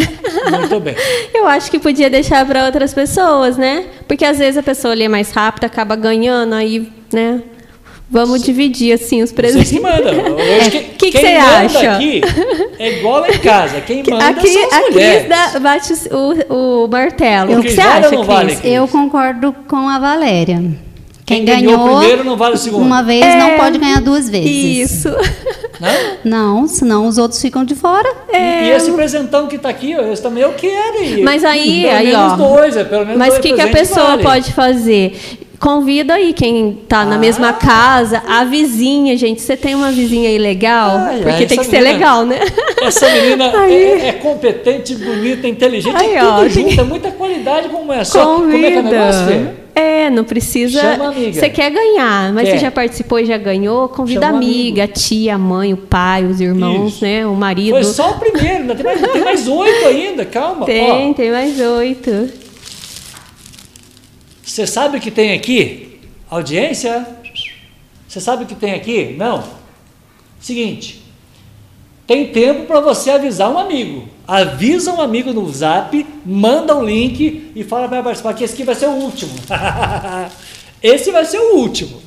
Muito bem. Eu acho que podia deixar para outras pessoas, né? Porque às vezes a pessoa lê mais rápido, acaba ganhando, aí, né? Vamos Sim. dividir assim os presentes. Vocês que mandam. O que, que, que, você acha? aqui é igual em casa. Quem manda aqui, são as aqui mulheres. Aqui bate o, o martelo. O que, você acha, vale, Eu concordo com a Valéria. Quem, Quem ganhou, ganhou primeiro não vale o segundo. Uma vez é, não pode ganhar duas vezes. Isso. Não, não senão os outros ficam de fora. É. E, e, esse presentão que está aqui, esse também eu quero. Mas aí, pelo aí menos ó. Dois, é, pelo menos mas o que, que a pessoa vale. pode fazer? Convida aí quem está na ah. mesma casa, a vizinha, gente. Você tem uma vizinha aí legal? Ai, porque tem que menina, ser legal, né? Essa menina é, é, competente, bonita, inteligente, aí, é tudo ó, junto, é muita qualidade como é só. Convida. Como é que é o negócio, filho? É, não precisa. Chama amiga. Você quer ganhar, mas quer. você já participou e já ganhou, convida Chama amiga, amigo. tia, mãe, o pai, os irmãos, Isso. né? O marido. Foi só o primeiro, ainda tem mais, tem mais oito ainda, calma. Tem, Ó. tem mais oito. Você sabe o que tem aqui? Audiência? Você sabe o que tem aqui? Não. Seguinte, tem tempo para você avisar um amigo. Avisa um amigo no zap, manda um link e fala para participar que esse aqui vai ser o último. esse vai ser o último.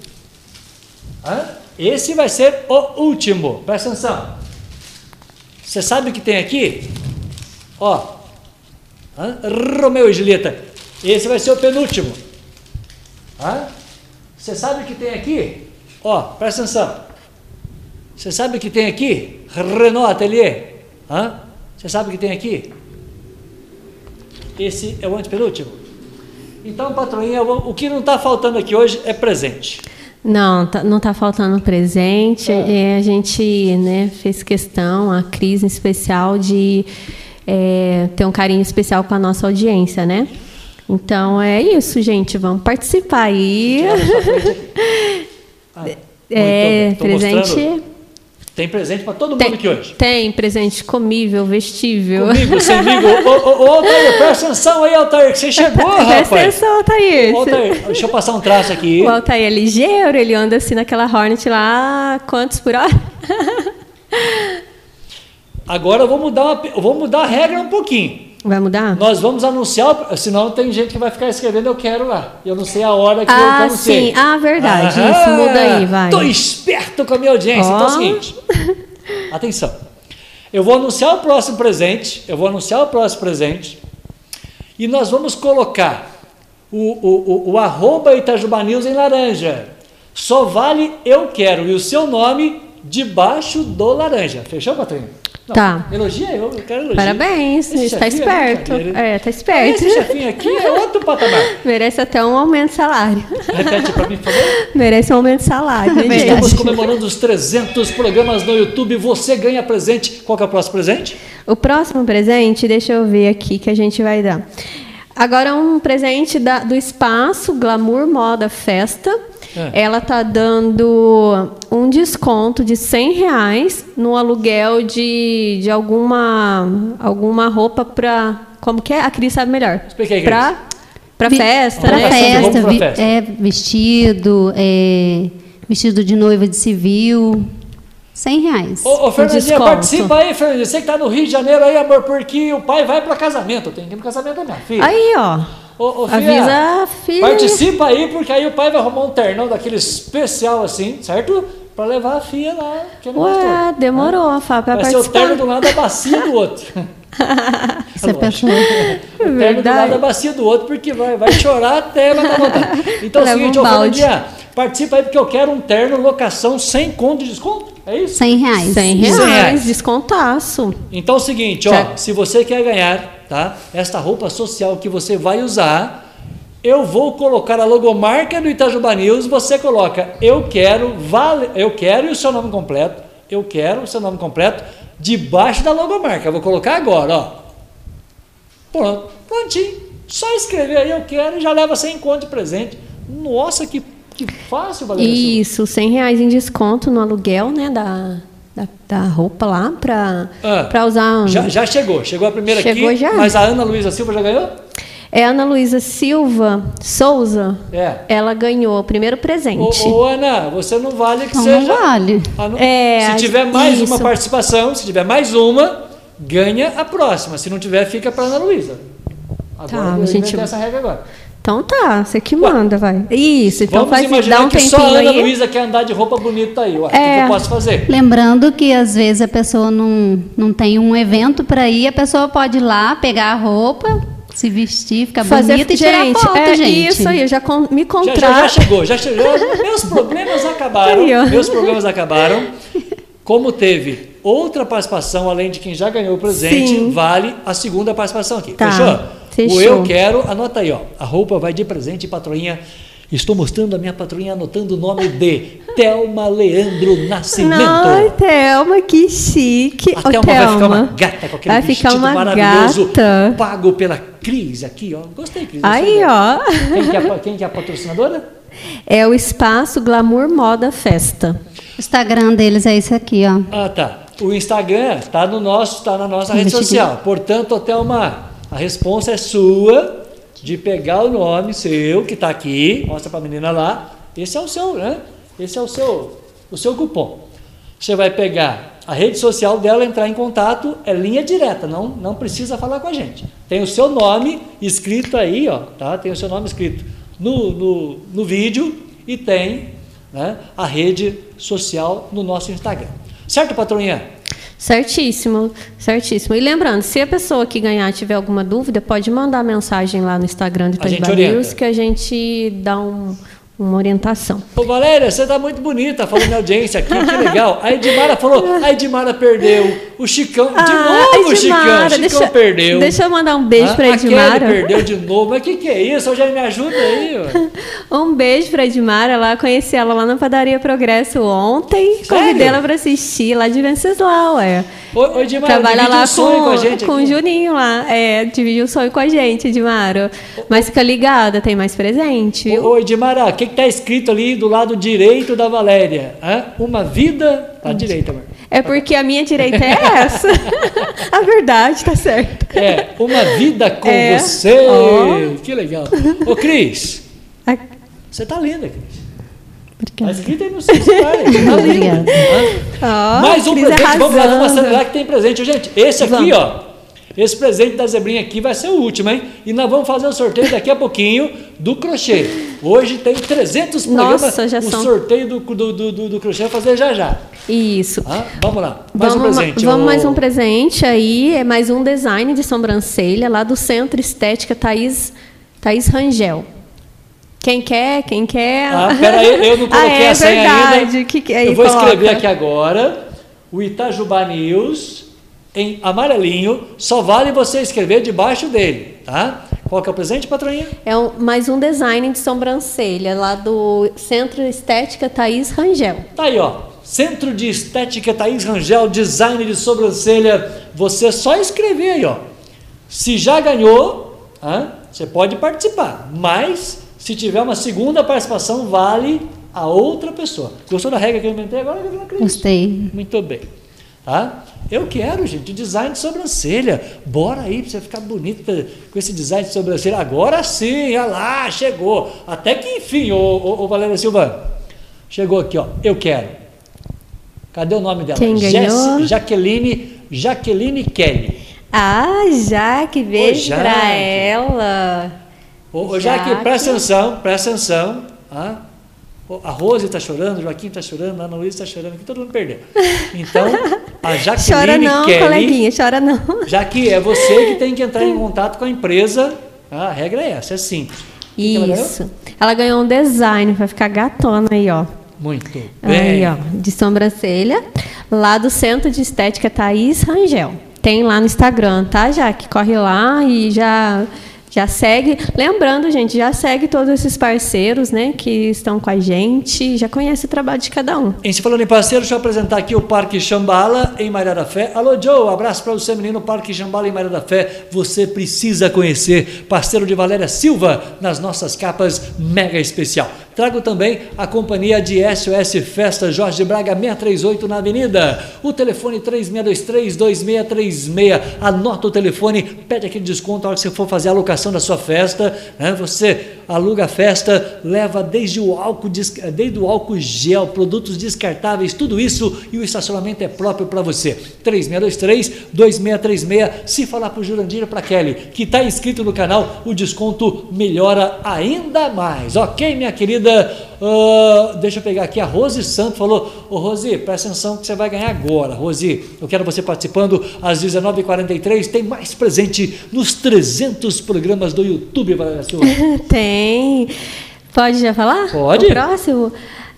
Esse vai ser o último. Presta atenção. Você sabe o que tem aqui? Ó. Romeu e Julieta. Esse vai ser o penúltimo. Você sabe o que tem aqui? Ó, presta atenção. Você sabe o que tem aqui? Renault Atelier. Hã? Você sabe o que tem aqui? Esse é o antepenúltimo. Então, patroinha, o que não está faltando aqui hoje é presente. Não, tá, não está faltando presente. É. É, a gente né, fez questão, a Cris em especial, de é, ter um carinho especial com a nossa audiência, né? Então é isso, gente. Vamos participar aí. Ah, é, presente. Tem presente para todo mundo tem, aqui hoje. Tem presente comível, vestível. Comigo, semigo. ô, ô, ô, Altair, presta atenção aí, Altair, que você chegou, rapaz. Presta atenção, Altair. Ô, Altair. Deixa eu passar um traço aqui. O Altair é ligeiro, ele anda assim naquela Hornet lá, quantos por hora? Agora eu vou mudar, uma, eu vou mudar a regra um pouquinho. Vai mudar? Nós vamos anunciar, senão tem gente que vai ficar escrevendo eu quero lá. Eu não sei a hora que ah, eu não sei. Ah, verdade. Ah, Isso, muda aí, vai. Tô esperto com a minha audiência. Oh. Então é o seguinte. Atenção. Eu vou anunciar o próximo presente. Eu vou anunciar o próximo presente. E nós vamos colocar o, o, o, o arroba Itajuba News em laranja. Só vale eu quero. E o seu nome debaixo do laranja. Fechou, Patrinho? Não, tá. Elogia eu, eu quero elogiar. Parabéns, está é esperto. É, é, tá esperto. Esse chefinho aqui é outro patamar. Merece até um aumento de salário. Repete para mim, por favor. Merece um aumento de salário. Né, Estamos comemorando os 300 programas no YouTube. Você ganha presente. Qual que é o próximo presente? O próximo presente, deixa eu ver aqui que a gente vai dar. Agora um presente da, do espaço Glamour Moda Festa. É. Ela tá dando um desconto de 100 reais no aluguel de, de alguma, alguma roupa para como que é? A Cris sabe melhor. Expliquei. Para para festa, pra né? Festa, vi, festa. É vestido, é, vestido de noiva de civil. 100 reais. Ô, ô Fernandinha, participa aí, Fernandinha. Você que tá no Rio de Janeiro aí, amor, porque o pai vai para casamento. Tem que ir pro casamento da minha filha. Aí, ó. Ô, ô, filha, Avisa a filha. Participa aí, porque aí o pai vai arrumar um ternão daquele especial assim, certo? Pra levar a filha lá. Que não Ué, demorou, né? Fábio, Vai participar. ser o terno do lado da bacia do outro. Você pensou? O terno do lado da bacia do outro, porque vai, vai chorar até vai dar vontade. Então é o seguinte, um ô Fernandinha, participa aí, porque eu quero um terno, locação, sem conto de desconto. É isso? 100 reais. 100 reais, 100 reais. descontaço. Então é o seguinte, ó, se você quer ganhar, tá? Esta roupa social que você vai usar, eu vou colocar a logomarca do Itajuba News, você coloca eu quero, vale, eu quero e o seu nome completo, eu quero o seu nome completo debaixo da logomarca. Eu vou colocar agora, ó. Pronto, prontinho. Só escrever aí eu quero e já leva 100 conto de presente. Nossa, que que fácil, Valéria. Isso, 100 reais em desconto no aluguel, né, da, da, da roupa lá para ah, usar. Um... Já, já, chegou, chegou a primeira chegou aqui. Já. Mas a Ana Luísa Silva já ganhou? É a Ana Luísa Silva Souza. É. Ela ganhou o primeiro presente. Ô, ô Ana, você não vale que não seja. Não vale. Ah, não... É, se tiver mais isso. uma participação, se tiver mais uma, ganha a próxima. Se não tiver, fica para Ana Luísa. Agora tá, a gente essa regra agora. Então tá, você que manda, vai. Isso, então Vamos faz imaginar dá um que só a Ana Luísa quer andar de roupa bonita aí. Ué, é. O que, que, eu posso fazer? Lembrando que às vezes a pessoa não, não tem um evento para ir, a pessoa pode ir lá, pegar a roupa, se vestir, ficar Fazer, bonita e tirar gente, foto, é gente. Isso aí, já con, me contrata. Já, já, já, chegou, já chegou. Meus problemas acabaram. Meus problemas acabaram. Como teve outra participação, além de quem já ganhou o presente, Sim. vale a segunda participação aqui. Tá. Fechou? Fechou. O eu quero, anota aí, ó. A roupa vai de presente, patroinha. Estou mostrando a minha patroinha anotando o nome de Thelma Leandro Nascimento. Não, Thelma, que chique. A Thelma, vai ficar uma gata com aquele vai vestido maravilhoso gata. pago pela Cris aqui, ó. Gostei, Cris. Aí, ó. Quem que, é, quem que é a patrocinadora? É o Espaço Glamour Moda Festa. O Instagram deles é esse aqui, ó. Ah, tá. O Instagram está no nosso, está na nossa rede social. Portanto, Thelma, a resposta é sua de pegar o nome seu que está aqui, mostra para a menina lá. Esse é o seu, né? Esse é o seu, o seu cupom. Você vai pegar a rede social dela, entrar em contato, é linha direta, não, não precisa falar com a gente. Tem o seu nome escrito aí, ó, tá? Tem o seu nome escrito no, no, no vídeo e tem né, a rede social no nosso Instagram. Certo, patroinha? Certíssimo, certíssimo. E lembrando, se a pessoa que ganhar tiver alguma dúvida, pode mandar mensagem lá no Instagram do Itaibá News que a gente dá um, uma orientação. Ô Valéria, você tá muito bonita falando na audiência aqui, que legal. A Edmara falou, a Edmara perdeu. O Chicão, de ah, novo o Chicão, o Chicão deixa, perdeu. Deixa eu mandar um beijo ah, para Edmara. A perdeu de novo, mas o que, que é isso? Já me ajuda aí. Ó. Um beijo para Edmara, lá, conheci ela lá na Padaria Progresso ontem. Sério? Convidei ela para assistir lá de Venceslau, é. Ô, Edmara, Trabalha lá um com, com, a gente com o Juninho lá. É, divide um sonho com a gente, Edmara. Mas fica ligada, tem mais presente, viu? Ô, Edmara, o que está escrito ali do lado direito da Valéria? Hã? Uma vida. Tá direita, amor. É porque a minha direita é essa. a verdade, tá certo. É, uma vida com é. você. Oh. Que legal. Ô, Cris. Você tá linda, Cris. Obrigada. Tá escrito aí no seu celular. Tá linda. Oh, Mais um Cris presente. Arrasando. Vamos lá, vamos acelerar que tem presente. Gente, esse aqui, vamos. ó. Esse presente da Zebrinha aqui vai ser o último, hein? E nós vamos fazer o sorteio daqui a pouquinho do crochê. Hoje tem 300 programas. Nossa, já o são... sorteio do, do, do, do, crochê fazer já já. Isso. Ah, vamos lá. Mais vamos, um presente. Vamos mais um presente aí. É mais um design de sobrancelha lá do Centro Estética Thaís, Thaís Rangel. Quem quer, quem quer. Ah, peraí, eu não coloquei ah, é a senha verdade. ainda. Que, que, eu vou coloca. escrever aqui agora o Itajubá News em amarelinho. Só vale você escrever debaixo dele, tá? Qual que é o presente, patroinha? É um, mais um design de sobrancelha lá do Centro Estética Thaís Rangel. Tá aí, ó. Centro de Estética Thaís Rangel, design de sobrancelha. Você só escrever aí, ó. Se já ganhou, ah, você pode participar. Mas se tiver uma segunda participação, vale a outra pessoa. Gostou da regra que eu inventei agora, Gostei. Muito bem. Tá? Eu quero, gente, design de sobrancelha. Bora aí para você ficar bonita com esse design de sobrancelha. Agora sim, olha lá, chegou. Até que enfim, ô, ô, ô Valéria Silva. Chegou aqui, ó. Eu quero. Cadê o nome dela? Quem ganhou? Jaqueline, Jaqueline Kelly. Ah, Jaque, beijo para ela. Ô, ô Jaque, presta atenção, presta atenção. Ah, a Rose está chorando, o Joaquim está chorando, a Ana Luísa está chorando, que todo mundo perdeu. Então, a Jaqueline Chora não, Kelly, coleguinha, chora não. Já que é você que tem que entrar em contato com a empresa, a regra é essa, é simples. Isso. Ela, ela, ganhou um design, vai ficar gatona aí, ó. Muito bem. Aí, ó, de sobrancelha, lá do Centro de Estética Thaís Rangel. Tem lá no Instagram, tá, Jaque? Corre lá e já já segue, lembrando, gente, já segue todos esses parceiros, né, que estão com a gente, já conhece o trabalho de cada um. Em se falando em parceiro, deixa eu apresentar aqui o Parque Chambala em Maria da Fé. Alô, Joe, abraço para você, menino, Parque Chambala em Maria da Fé. Você precisa conhecer, parceiro de Valéria Silva nas nossas capas mega especial. Trago também a companhia de SOS Festa Jorge Braga 638 na Avenida. O telefone 3623-2636. Anota o telefone, pede aquele desconto na hora que você for fazer a alocação da sua festa. Né? Você aluga a festa, leva desde o álcool, desde o álcool gel, produtos descartáveis, tudo isso e o estacionamento é próprio para você. 3623-2636. Se falar para o Jurandir e para Kelly que está inscrito no canal, o desconto melhora ainda mais. Ok, minha querida? Uh, deixa eu pegar aqui, a Rose Santos falou, ô Rose, presta atenção que você vai ganhar agora. Rose, eu quero você participando às 19h43, tem mais presente nos 300 programas do YouTube, Tem. Pode já falar? Pode. O próximo?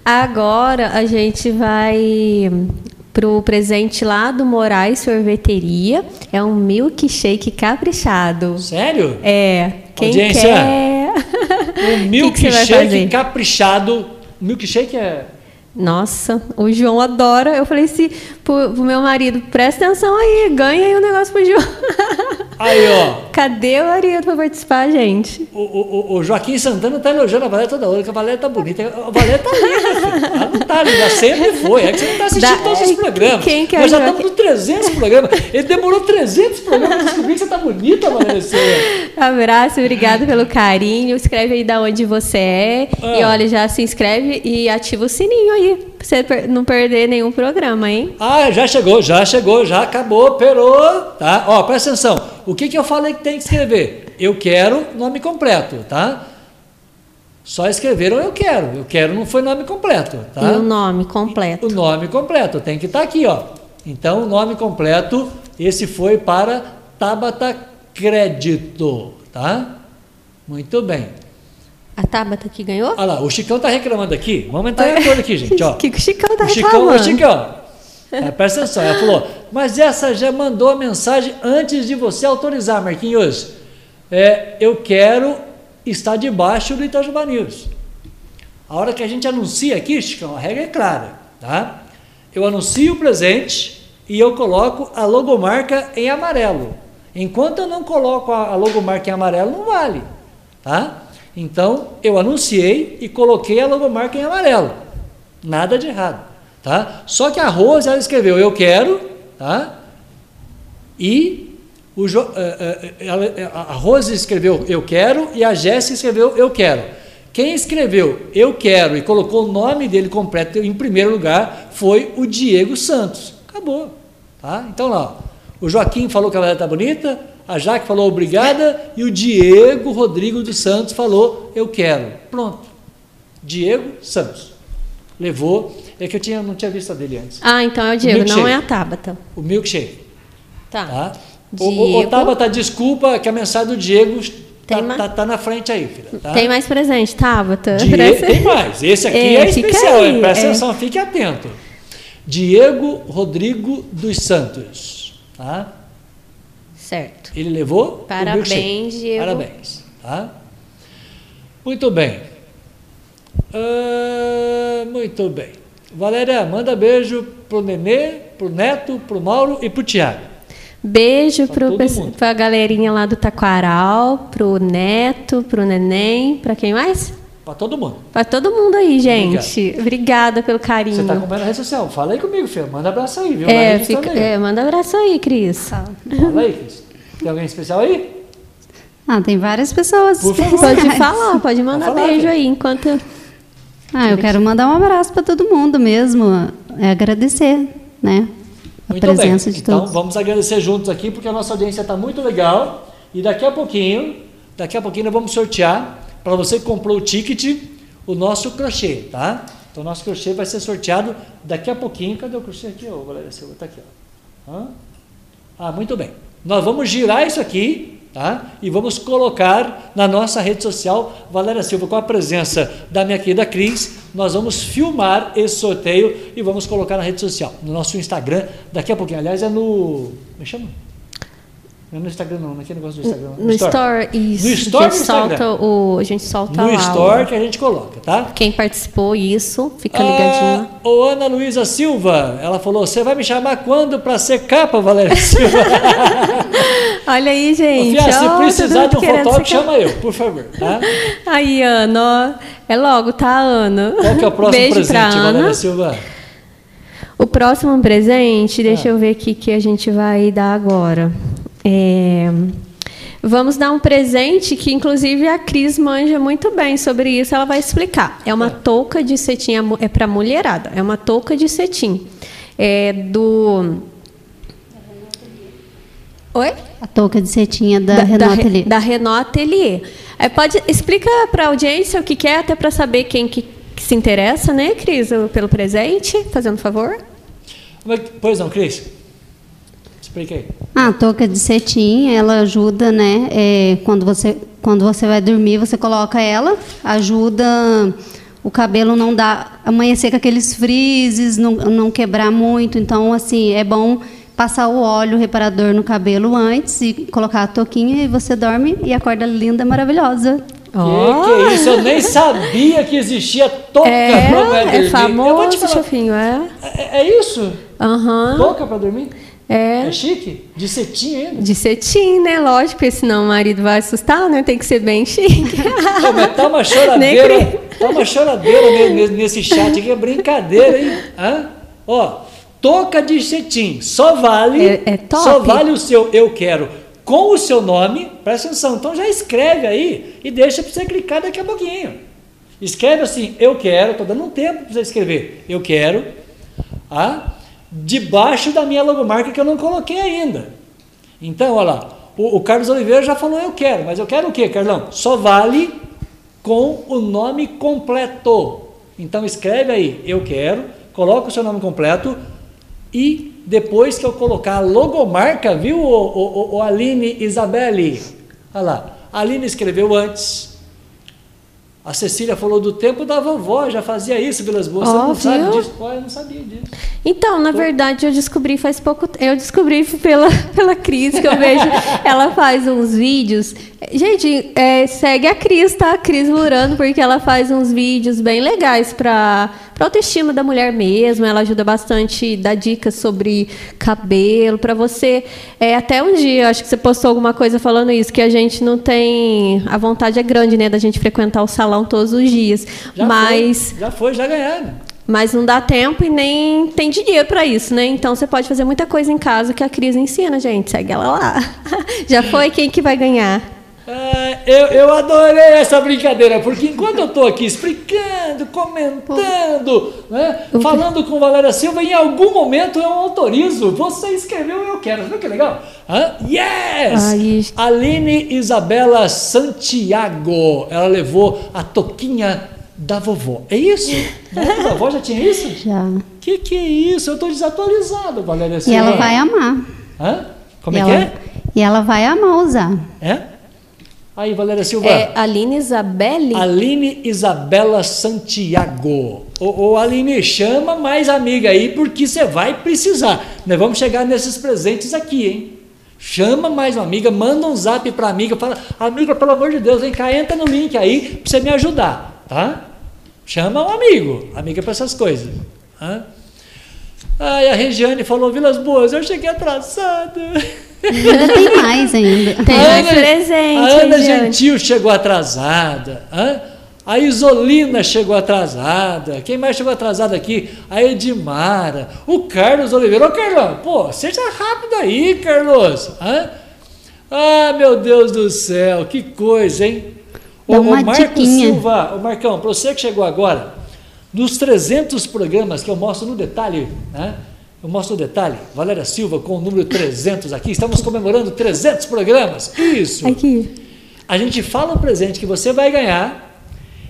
Agora a gente vai pro presente lá do Moraes Sorveteria. É um milkshake caprichado. Sério? É. Quem Audiência. quer? Um milkshake que que caprichado. Milkshake é nossa, o João adora. Eu falei assim pro, pro meu marido, presta atenção aí, ganha aí o um negócio pro João. Aí, ó. Cadê o marido pra participar, gente? O, o, o Joaquim Santana tá elogiando a Valéria toda hora, que a Valéria tá bonita. A Valéria tá linda, Ela não tá linda, sempre foi. É que você não tá assistindo da, todos os programas. Quem que é Nós já estamos no 300 programas. Ele demorou 300 programas pra descobrir que você tá bonita, Valéria. Abraço, obrigado pelo carinho. Escreve aí da onde você é. Ah. E olha, já se inscreve e ativa o sininho aí pra você não perder nenhum programa, hein? Ah, já chegou, já chegou, já acabou, perou, tá? Ó, presta atenção. O que, que eu falei que tem que escrever? Eu quero nome completo, tá? Só escreveram eu quero. Eu quero não foi nome completo, tá? E o nome completo. O nome completo, tem que estar tá aqui, ó. Então, o nome completo, esse foi para Tabata Crédito, tá? Muito bem. A Tabata que ganhou? Olha lá, o Chicão tá reclamando aqui. Vamos entrar em acordo aqui, gente. Ó. O que, que o Chicão tá o Chicão, reclamando? O Chicão, é, presta atenção, ela falou, mas essa já mandou a mensagem antes de você autorizar, Marquinhos. É, eu quero estar debaixo do Itajuba News. A hora que a gente anuncia aqui, Chicão, a regra é clara, tá? Eu anuncio o presente e eu coloco a logomarca em amarelo. Enquanto eu não coloco a logomarca em amarelo, não vale, tá? Então, eu anunciei e coloquei a logomarca em amarelo. Nada de errado, tá? Só que a Rose, ela escreveu eu quero, tá? E o eh, eh, ela, a Rose escreveu eu quero e a Jéssica escreveu eu quero. Quem escreveu eu quero e colocou o nome dele completo em primeiro lugar foi o Diego Santos. Acabou, tá? Então lá, o Joaquim falou que a mulher está bonita, a Jaque falou obrigada e o Diego Rodrigo dos Santos falou eu quero. Pronto. Diego Santos. Levou. É que eu tinha, não tinha visto a dele antes. Ah, então é o Diego, o não é a Tabata. O milkshake. Tá. tá? Diego. O, o, o Tabata, desculpa que a mensagem do Diego Tá, tá, tá, na frente aí, filha. Tá? Tem mais presente, Tabata? Die... Tem mais. Esse aqui é, é especial. Aí, presta é. atenção, fique atento. Diego Rodrigo dos Santos. Tá? Certo. Ele levou? Parabéns, Diego. Parabéns. Tá? Muito bem. Uh, muito bem. Valéria, manda beijo pro Nenê, pro Neto, pro Mauro e pro Tiago. Beijo para a galerinha lá do Taquaral, pro Neto, pro Neném, para quem mais? Para todo mundo. Para todo mundo aí, gente. Obrigado. Obrigada pelo carinho. Você está acompanhando a rede social. Fala aí comigo, filho. Manda abraço aí, viu? É, fica, é manda abraço aí, Cris. Fala aí, Cris. Tem alguém especial aí? Ah, tem várias pessoas. Por favor. Pode falar, pode mandar falar, beijo aí enquanto. Ah, eu quero mandar um abraço para todo mundo mesmo. É agradecer, né? a muito presença bem. de então, todos. vamos agradecer juntos aqui, porque a nossa audiência está muito legal. E daqui a pouquinho, daqui a pouquinho nós vamos sortear para você que comprou o ticket, o nosso crochê, tá? Então, o nosso crochê vai ser sorteado daqui a pouquinho. Cadê o crochê aqui, ô Valéria Silva? Está aqui, ó. Ah, muito bem. Nós vamos girar isso aqui Tá? E vamos colocar na nossa rede social, Valéria Silva, com a presença da minha querida Cris, nós vamos filmar esse sorteio e vamos colocar na rede social, no nosso Instagram, daqui a pouquinho. Aliás, é no. Me chama? Não é no Instagram, não, naquele negócio do Instagram. No, no Store. store, isso. No Store a gente solta o. A gente solta No Store que a gente coloca, tá? Quem participou, isso, fica ligadinho. O Ana Luísa Silva, ela falou: você vai me chamar quando para ser capa, Valéria Silva? Olha aí, gente. Fia, se precisar de um fotógrafo, chama eu, por favor. Tá? Aí, Ana, é logo, tá, Ana? Qual que é o próximo Beijo presente, Valéria Ana. Silva? O próximo presente, deixa ah. eu ver aqui que a gente vai dar agora. É, vamos dar um presente que, inclusive, a Cris manja muito bem sobre isso. Ela vai explicar. É uma é. touca de cetim, é, é para mulherada. É uma touca de cetim. É do. Oi? A touca de cetim é da, da Renault Atelier. Da Renault Atelier. É, pode explica para a audiência o que, que é, até para saber quem que, que, se interessa, né, Cris, pelo presente, fazendo favor. Pois não, Cris. Expliquei. A touca de cetim, ela ajuda, né? É, quando, você, quando você vai dormir, você coloca ela, ajuda o cabelo não dar amanhecer com aqueles frises, não, não quebrar muito. Então, assim, é bom passar o óleo reparador no cabelo antes e colocar a touquinha e você dorme e acorda linda, maravilhosa. Oh. Que, que é isso? Eu nem sabia que existia touca é, para dormir. É famoso, chefinho, é. é. É isso? Uhum. Touca para dormir? É. É chique? De cetim ainda? De cetim, né? Lógico, porque senão o marido vai assustar, né? Tem que ser bem chique. Pô, mas tá uma choradeira, tá uma choradeira nesse chat aqui, é brincadeira, hein? Hã? Ó, toca de cetim, só vale, é, é só vale o seu eu quero com o seu nome, presta atenção, então já escreve aí e deixa para você clicar daqui a pouquinho. Escreve assim, eu quero, tô dando um tempo para você escrever, eu quero, ah, debaixo da minha logomarca que eu não coloquei ainda. Então, olha lá, o, o, Carlos Oliveira já falou eu quero, mas eu quero o quê, Carlão? Só vale com o nome completo. Então escreve aí, eu quero, coloca o seu nome completo e depois que eu colocar a logomarca, viu, o, o, o Aline Isabelle? Olha lá, a Aline escreveu antes, a Cecília falou do tempo da vovó, já fazia isso, Vilas Boas. Oh, Você não viu? sabe disso? Pô, eu não sabia disso. Então, na verdade, eu descobri faz pouco Eu descobri pela, pela Cris, que eu vejo. ela faz uns vídeos. Gente, é, segue a Cris, tá? A Cris Murano, porque ela faz uns vídeos bem legais para para autoestima da mulher mesmo. Ela ajuda bastante, dá dicas sobre cabelo, para você. É, até um dia, acho que você postou alguma coisa falando isso, que a gente não tem. A vontade é grande, né, da gente frequentar o salão todos os dias. Já mas. Foi, já foi, já ganharam. Mas não dá tempo e nem tem dinheiro para isso, né? Então você pode fazer muita coisa em casa que a Cris ensina, gente. Segue ela lá. Já foi quem que vai ganhar? Ah, eu, eu adorei essa brincadeira, porque enquanto eu estou aqui explicando, comentando, né, falando com Valéria Silva, em algum momento eu autorizo. Você escreveu eu quero. Viu que legal? Yes! Ai. Aline Isabela Santiago. Ela levou a toquinha da vovó. É isso? a vovó já tinha isso? Já. Que que é isso? Eu estou desatualizado, Valéria Silva. E ela vai amar. Hã? Como e é ela, que é? E ela vai amar usar. É? Aí, Valéria Silva. É Aline Isabelle? Aline Isabela Santiago. Ô, ô Aline, chama mais amiga aí, porque você vai precisar. Nós vamos chegar nesses presentes aqui, hein? Chama mais uma amiga, manda um zap para amiga, fala, amiga, pelo amor de Deus, vem cá, entra no link aí para você me ajudar, tá? Chama um amigo, amiga para essas coisas. Tá? Ai, a Regiane falou, Vilas Boas, eu cheguei atrasada. Ainda tem mais ainda. Tem mais presente. A Ana Gentil chegou atrasada. Hã? A Isolina chegou atrasada. Quem mais chegou atrasada aqui? A Edmara. O Carlos Oliveira. Ô, Carlão, pô, seja rápido aí, Carlos. Hã? Ah, meu Deus do céu, que coisa, hein? O, o Marco Silva, o Marcão, para você que chegou agora, dos 300 programas que eu mostro no detalhe, né? Eu mostro o detalhe. Valéria Silva com o número 300 aqui. Estamos comemorando 300 programas. Isso. Aqui. A gente fala o presente que você vai ganhar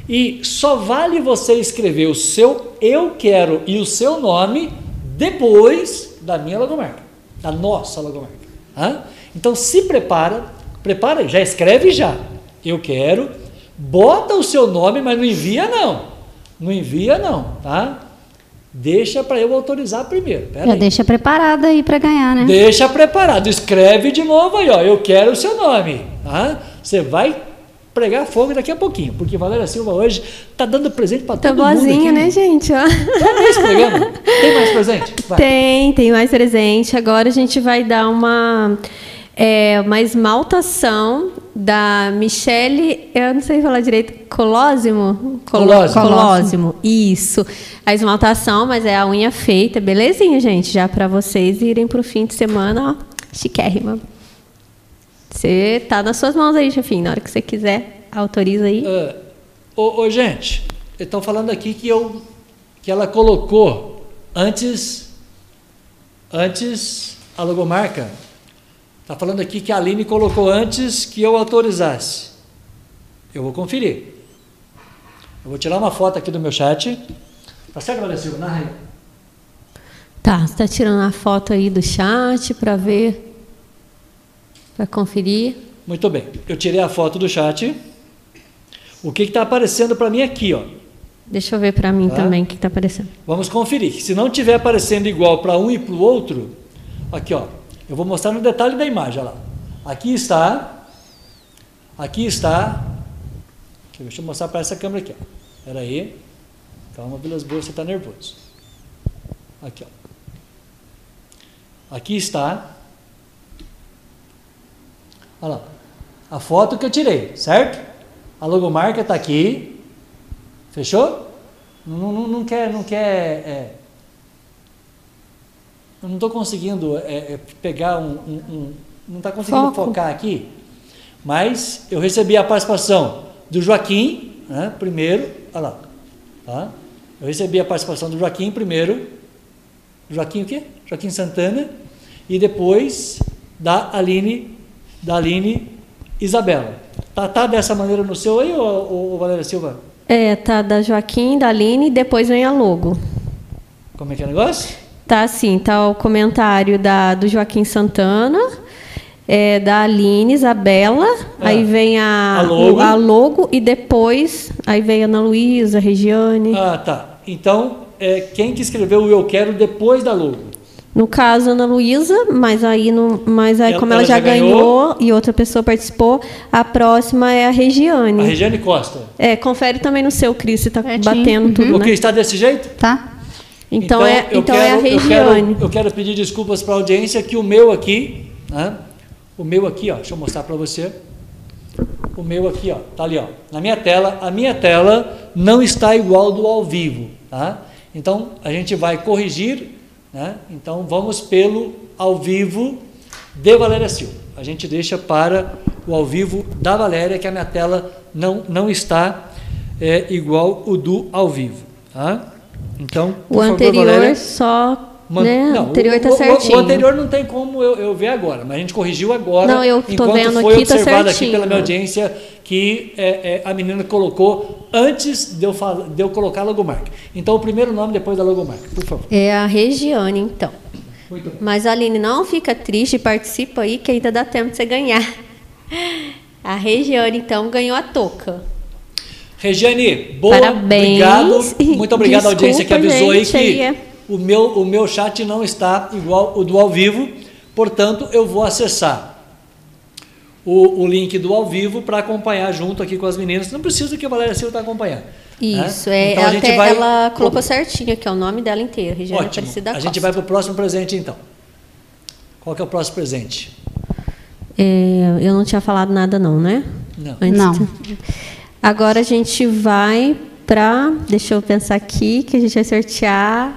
e só vale você escrever o seu eu quero e o seu nome depois da minha logomarca, da nossa logomarca. Hã? Então se prepara, prepara, já escreve já. Eu quero, bota o seu nome, mas não envia não. Não envia não, tá? Deixa para eu autorizar primeiro. Pera Já aí. deixa preparado aí para ganhar, né? Deixa preparado. Escreve de novo aí, ó. Eu quero o seu nome. Tá? Você vai pregar fogo daqui a pouquinho, porque Valéria Silva hoje tá dando presente para tá todo mundo. Tá boazinha, né, gente? Ó. Tem mais presente? Vai. Tem, tem mais presente. Agora a gente vai dar uma é, uma esmaltação da Michele, eu não sei falar direito, Colósimo? Colósimo. Colósimo, isso. A esmaltação, mas é a unha feita, belezinha, gente, já para vocês irem para o fim de semana, ó, chiquérrima. Você tá nas suas mãos aí, chefinho, na hora que você quiser, autoriza aí. Uh, ô, ô, gente, estão falando aqui que, eu, que ela colocou antes, antes a logomarca Está falando aqui que a Aline colocou antes que eu autorizasse. Eu vou conferir. Eu vou tirar uma foto aqui do meu chat. Tá certo, Silva? Narra aí. Tá, você está tirando a foto aí do chat para ver, para conferir. Muito bem. Eu tirei a foto do chat. O que está aparecendo para mim aqui, ó? Deixa eu ver para mim tá? também o que está aparecendo. Vamos conferir. Se não tiver aparecendo igual para um e para o outro, aqui, ó. Eu vou mostrar no detalhe da imagem, olha lá. Aqui está, aqui está, deixa eu mostrar para essa câmera aqui, ó. Espera aí, calma, Vilas Boas, você está nervoso. Aqui, ó. Aqui está, olha lá, a foto que eu tirei, certo? A logomarca está aqui, fechou? Não, não, não quer, não quer é, eu não estou conseguindo é, é, pegar um, um, um não está conseguindo Foco. focar aqui, mas eu recebi a participação do Joaquim, né, primeiro, olha lá, tá? eu recebi a participação do Joaquim primeiro, Joaquim o quê? Joaquim Santana, e depois da Aline, da Aline Isabela. Tá, tá dessa maneira no seu aí, ou, ou Valéria Silva? É, tá da Joaquim, da Aline, e depois vem a logo. Como é que é o negócio? Tá assim, tá o comentário da, do Joaquim Santana, é, da Aline, Isabela, ah, aí vem a, a, logo. a logo e depois aí vem a Ana Luísa, Regiane. Ah, tá. Então, é, quem que escreveu o Eu Quero depois da logo? No caso, Ana Luísa, mas aí, no, mas aí ela, como ela, ela já, já ganhou, ganhou, e outra pessoa participou, a próxima é a Regiane. A Regiane Costa. É, confere também no seu, Cris, se tá batendo tudo, uhum. né? O que está desse jeito? Tá. Então, então, é, então quero, é a Regiane. Eu quero, eu quero pedir desculpas para a audiência que o meu aqui, né? o meu aqui, ó, deixa eu mostrar para você. O meu aqui, ó, tá ali, ó, na minha tela. A minha tela não está igual do ao vivo, tá? Então a gente vai corrigir, né? Então vamos pelo ao vivo de Valéria Silva. A gente deixa para o ao vivo da Valéria, que a minha tela não não está é, igual o do ao vivo, tá? Então, o anterior favor, Valéria, só Man, né? Não, o anterior está certinho. O, o, anterior não tem como eu, eu, ver agora, mas a gente corrigiu agora. Não, eu estou vendo foi aqui, tá observado aqui pela minha audiência que é, é, a menina colocou antes de eu, falar, de eu colocar a logomarca. Então, o primeiro nome depois da logomarca, por favor. É a Regiane, então. Mas, Aline, não fica triste, participa aí, que ainda dá tempo de você ganhar. A Regiane, então, ganhou a touca. Regiane, boa, Parabéns. obrigado. Muito obrigado à audiência que avisou gente, aí que é... o, meu, o meu chat não está igual o do ao vivo, portanto, eu vou acessar o, o link do ao vivo para acompanhar junto aqui com as meninas. Não precisa que a Valéria Silva está acompanhando. Né? Isso, né? é, então, até vai... ela colocou certinho aqui, é o nome dela inteiro, Regiane Ótimo. Aparecida A gente vai para o próximo presente, então. Qual que é o próximo presente? É, eu não tinha falado nada não, né? Não. Antes não. De... Agora a gente vai para, deixa eu pensar aqui, que a gente vai sortear.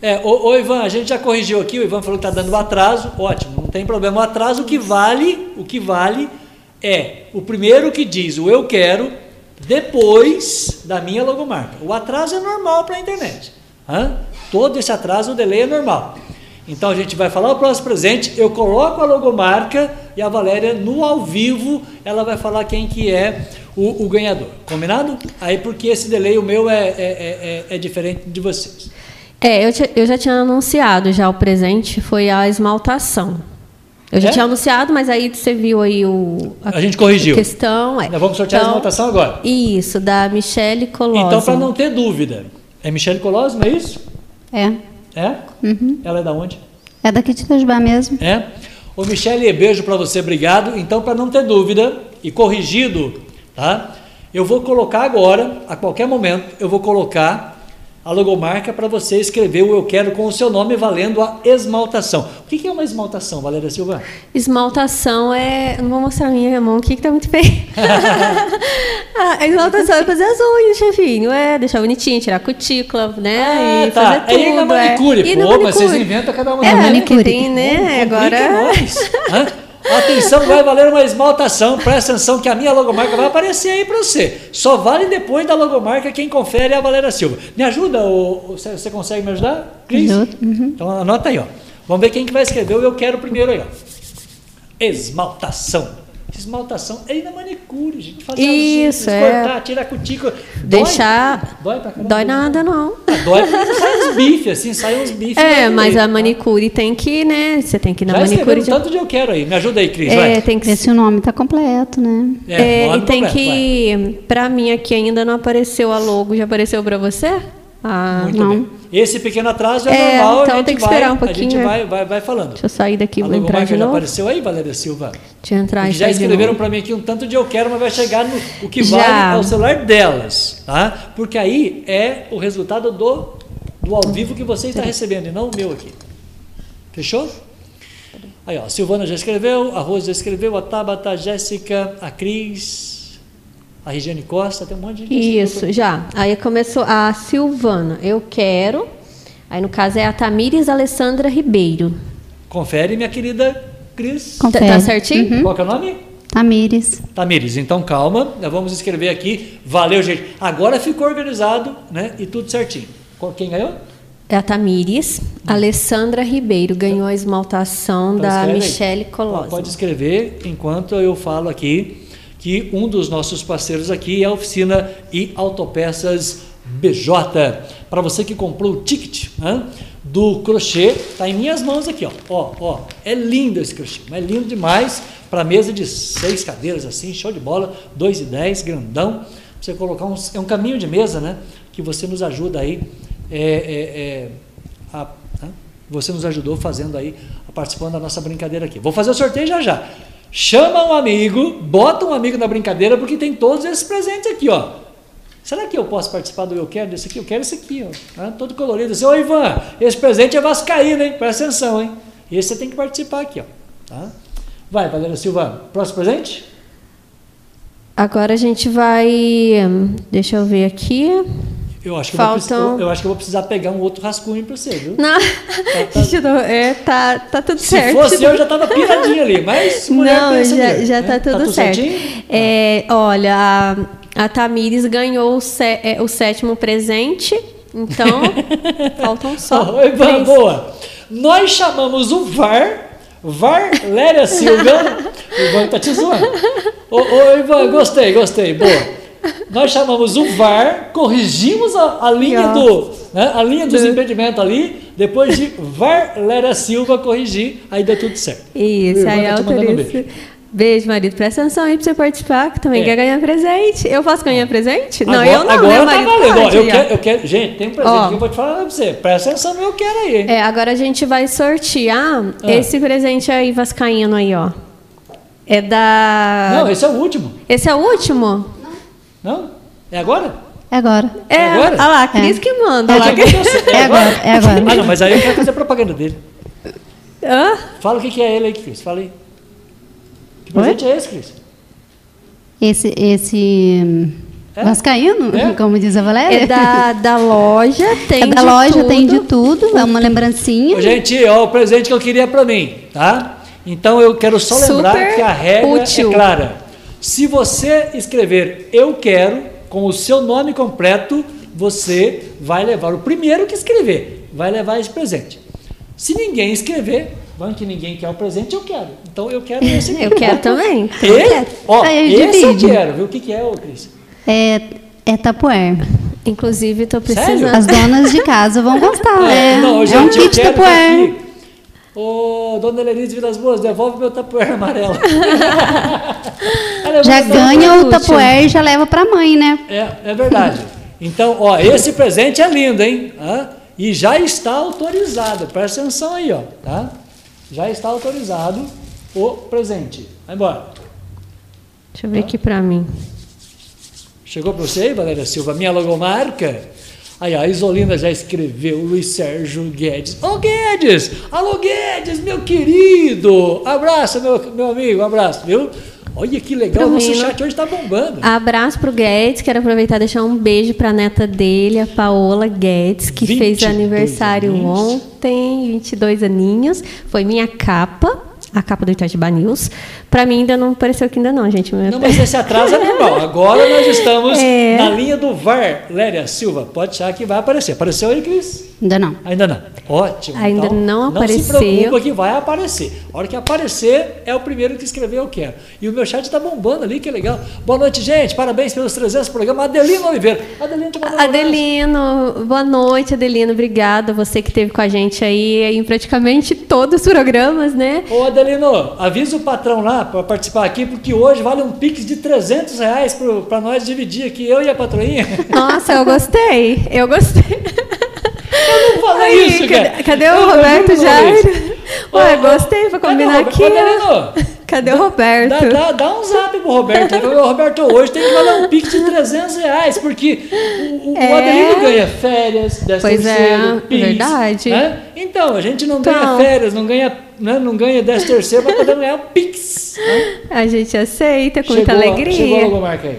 É, ô, ô, Ivan, a gente já corrigiu aqui, o Ivan falou que está dando atraso, ótimo, não tem problema. O atraso, o que vale, o que vale é o primeiro que diz o eu quero, depois da minha logomarca. O atraso é normal para a internet. Hã? Todo esse atraso, o delay é normal. Então a gente vai falar o próximo presente, eu coloco a logomarca e a Valéria no ao vivo, ela vai falar quem que é o, o ganhador. Combinado? Aí porque esse delay o meu é, é, é, é, é diferente de vocês. É, eu, eu já tinha anunciado já o presente, foi a esmaltação. Eu já é? tinha anunciado, mas aí você viu aí o a, a gente corrigiu. A questão é. Nós vamos sortear então, a esmaltação agora. Isso, da Michele Colosimo. Então, para não ter dúvida, é Michele Colosimo, é isso? É. É? Uhum. Ela é da onde? É daqui de Itajubá mesmo. É? Ô Michele, beijo para você, obrigado. Então, para não ter dúvida e corrigido, tá? Eu vou colocar agora, a qualquer momento, eu vou colocar a logomarca para você escrever o eu quero com o seu nome valendo a esmaltação. O que é uma esmaltação, Valéria Silva? Esmaltação é. Não vou mostrar a minha mão aqui que tá muito feio. Ah, a esmaltação é fazer as unhas, chefinho. É deixar bonitinho, tirar a cutícula, né? Ah, e tá. fazer tudo. É ir na manicure, é. pô, na manicure. mas vocês inventam cada uma. É, manicure. Tem, né? Agora. Atenção, vai valer uma esmaltação. Presta atenção que a minha logomarca vai aparecer aí para você. Só vale depois da logomarca quem confere é a Valéria Silva. Me ajuda? Ou, você, consegue me ajudar, Cris? Uhum. Então anota aí, ó. Vamos ver quem que vai escrever o eu quero primeiro aí, ó. Esmaltação. Esmaltação é ir na manicure, gente. Fazer Isso, é. cortar, tirar a cutícula. Deixar. Dói, dói, dói nada, não. Ah, dói porque sai uns bifes, assim, sai uns bifes. É, mas a manicure tem que, né? Você tem que ir na Já manicure. Já tanto de eu quero aí. Me ajuda aí, Cris. É, vai. tem que ver se o nome tá completo, né? É, é e tem completo, que. Vai. Pra mim aqui ainda não apareceu a logo. Já apareceu pra você? Ah, Muito não. Bem. Esse pequeno atraso é, é normal, então tem que esperar vai, um pouquinho. A gente vai, vai, vai falando. Deixa eu sair daqui, vou entrar de novo. apareceu aí, Valéria Silva? Deixa eu entrar Já escreveram para mim aqui um tanto de eu quero, mas vai chegar no o que Já. vale ao celular delas, tá? Porque aí é o resultado do, do ao vivo que você está recebendo e não o meu aqui. Fechou? Aí, ó, a Silvana já escreveu, a Rosa já escreveu, a Tabata, a Jéssica, a Cris, a Regiane Costa, tem um monte de gente. Isso, já. Aí começou a Silvana, eu quero. Aí no caso é a Tamires Alessandra Ribeiro. Confere, minha querida Cris. Confere. Tá certinho? Uhum. Qual é o nome? Tamires. Tamires, então calma, nós vamos escrever aqui. Valeu, gente. Agora ficou organizado, né? E tudo certinho. Quem ganhou? É a Tamires. Alessandra Ribeiro ganhou a esmaltação então, da Michele Colosa. Pode escrever enquanto eu falo aqui que um dos nossos parceiros aqui é a oficina e autopeças BJ. Para você que comprou o ticket hein, do crochê, tá em minhas mãos aqui, ó. Ó, ó, é lindo esse crochê, mas é lindo demais para mesa de seis cadeiras assim, show de bola, dois e dez, grandão. Você colocar um, é um caminho de mesa, né? Que você nos ajuda aí, é, é, é, a, você nos ajudou fazendo aí, participando da nossa brincadeira aqui. Vou fazer o sorteio já já. Chama um amigo, bota um amigo na brincadeira, porque tem todos esses presentes aqui, ó. Será que eu posso participar do Eu Quero desse aqui? Eu quero esse aqui, ó. Ah, todo colorido. Assim, Ô Ivan, esse presente é vascaíno, hein? Presta atenção, hein? Esse você tem que participar aqui, ó. Tá? Vai, Valéria Silva, próximo presente? Agora a gente vai. Deixa eu ver aqui. Eu acho, que Faltam... eu, vou, eu acho que eu vou precisar pegar um outro rascunho para você, viu? Não, tá, tá... é, tá, tá tudo Se certo. Se fosse eu, já tava piradinha ali, mas mulher Não, já, já tá, tudo, tá tudo certo. É, olha, a, a Tamires ganhou o, sé, é, o sétimo presente, então faltam só. Oi, oh, boa. Nós chamamos o VAR VAR Léria Silva. o Ivan tá te zoando. Ô, ô, Ivan, gostei, gostei. Boa. Nós chamamos o VAR, corrigimos a, a linha do, né, a linha dos impedimentos ali, depois de VAR Lera Silva corrigir, aí deu tudo certo. Isso, aí tá autoriza. Beijo, marido. Presta atenção aí pra você participar, que também é. quer ganhar presente. Eu posso ganhar presente? Agora, não, eu não. Agora tá valendo. Ó, eu, quero, eu quero. Gente, tem um presente Ó, que eu vou te falar pra você. Presta atenção eu quero aí. É, agora a gente vai sortear ah. esse presente aí, Vascaíno aí, ó. É da. Não, esse é o último. Esse é o último? Não? É agora? É agora. É, é agora? Olha lá, Cris é. que manda. É, lá, que... é, é agora, é agora. Ah, não, mas aí eu quero fazer propaganda dele. Hã? Fala o que, que é ele aí, Cris. Fala aí. Que presente Oi? é esse, Cris? Esse, esse é? Vascaíno, é? como diz a Valéria. É da, da loja, tem é da de loja tudo. tem de tudo, é uma lembrancinha. Ô, gente, ó, o presente que eu queria para mim, tá? Então eu quero só lembrar Super que a regra é útil. é clara. Se você escrever eu quero com o seu nome completo, você vai levar o primeiro que escrever, vai levar esse presente. Se ninguém escrever, Vamos que ninguém quer o presente, eu quero. Então eu quero esse aqui. eu quero também. Então eu quero. Ó, esse eu quero, viu? O que, que é, ô Cris? É, é tapuer. Inclusive, estou precisando. Sério? As donas de casa vão gostar. É, não, gente, é um kit tapuer. Ô, dona Lenise Vilas Boas, devolve meu tapuer amarelo. já ganha o tapuer e já leva para a mãe, né? É, é verdade. Então, ó, esse presente é lindo, hein? Ah, e já está autorizado. Presta atenção aí, ó, tá? Já está autorizado o presente. Vai embora. Deixa eu ver tá? aqui para mim. Chegou para você, Valéria Silva, minha logomarca? Aí, a Isolina já escreveu, Luiz Sérgio Guedes. Ô Guedes! Alô Guedes, meu querido! Abraço, meu, meu amigo, abraço, viu? Olha que legal, o nosso chat hoje está bombando. Abraço para o Guedes, quero aproveitar e deixar um beijo para a neta dele, a Paola Guedes, que fez aniversário aninhos. ontem, 22 aninhos. Foi minha capa, a capa do Itatiba News. Para mim ainda não apareceu aqui ainda não, gente. Não, mas esse atraso é normal. Agora nós estamos é... na linha do VAR. Léria Silva, pode achar que vai aparecer. Apareceu aí, Cris? Ainda não. Ainda não. Ótimo. Ainda então, não apareceu. Não se preocupa que vai aparecer. A hora que aparecer, é o primeiro que escrever eu quero. E o meu chat está bombando ali, que legal. Boa noite, gente. Parabéns pelos 300 programas. Adelino Oliveira. Adelino, te Adelino, boa noite, Adelino. Obrigada. Você que esteve com a gente aí em praticamente todos os programas, né? Ô, Adelino, avisa o patrão lá para participar aqui, porque hoje vale um pix de 300 reais para nós dividir aqui, eu e a patroinha. Nossa, eu gostei. Eu gostei. Eu não falei Aí, isso, cadê, cara. Cadê o Roberto Jair? Ué, gostei pra combinar aqui. Cadê o Roberto? Dá, dá, dá, um zap pro Roberto. o Roberto, hoje tem que mandar um pix de 300 reais, porque o, o, é. o Adelino ganha férias, pois terceiro, é, pix, verdade. Né? Então, a gente não ganha então. férias, não ganha, né, não ganha 10 terceiro, mas poder ganhar um pix. Né? A gente aceita com chegou, muita alegria. Chegou a logomarca aí.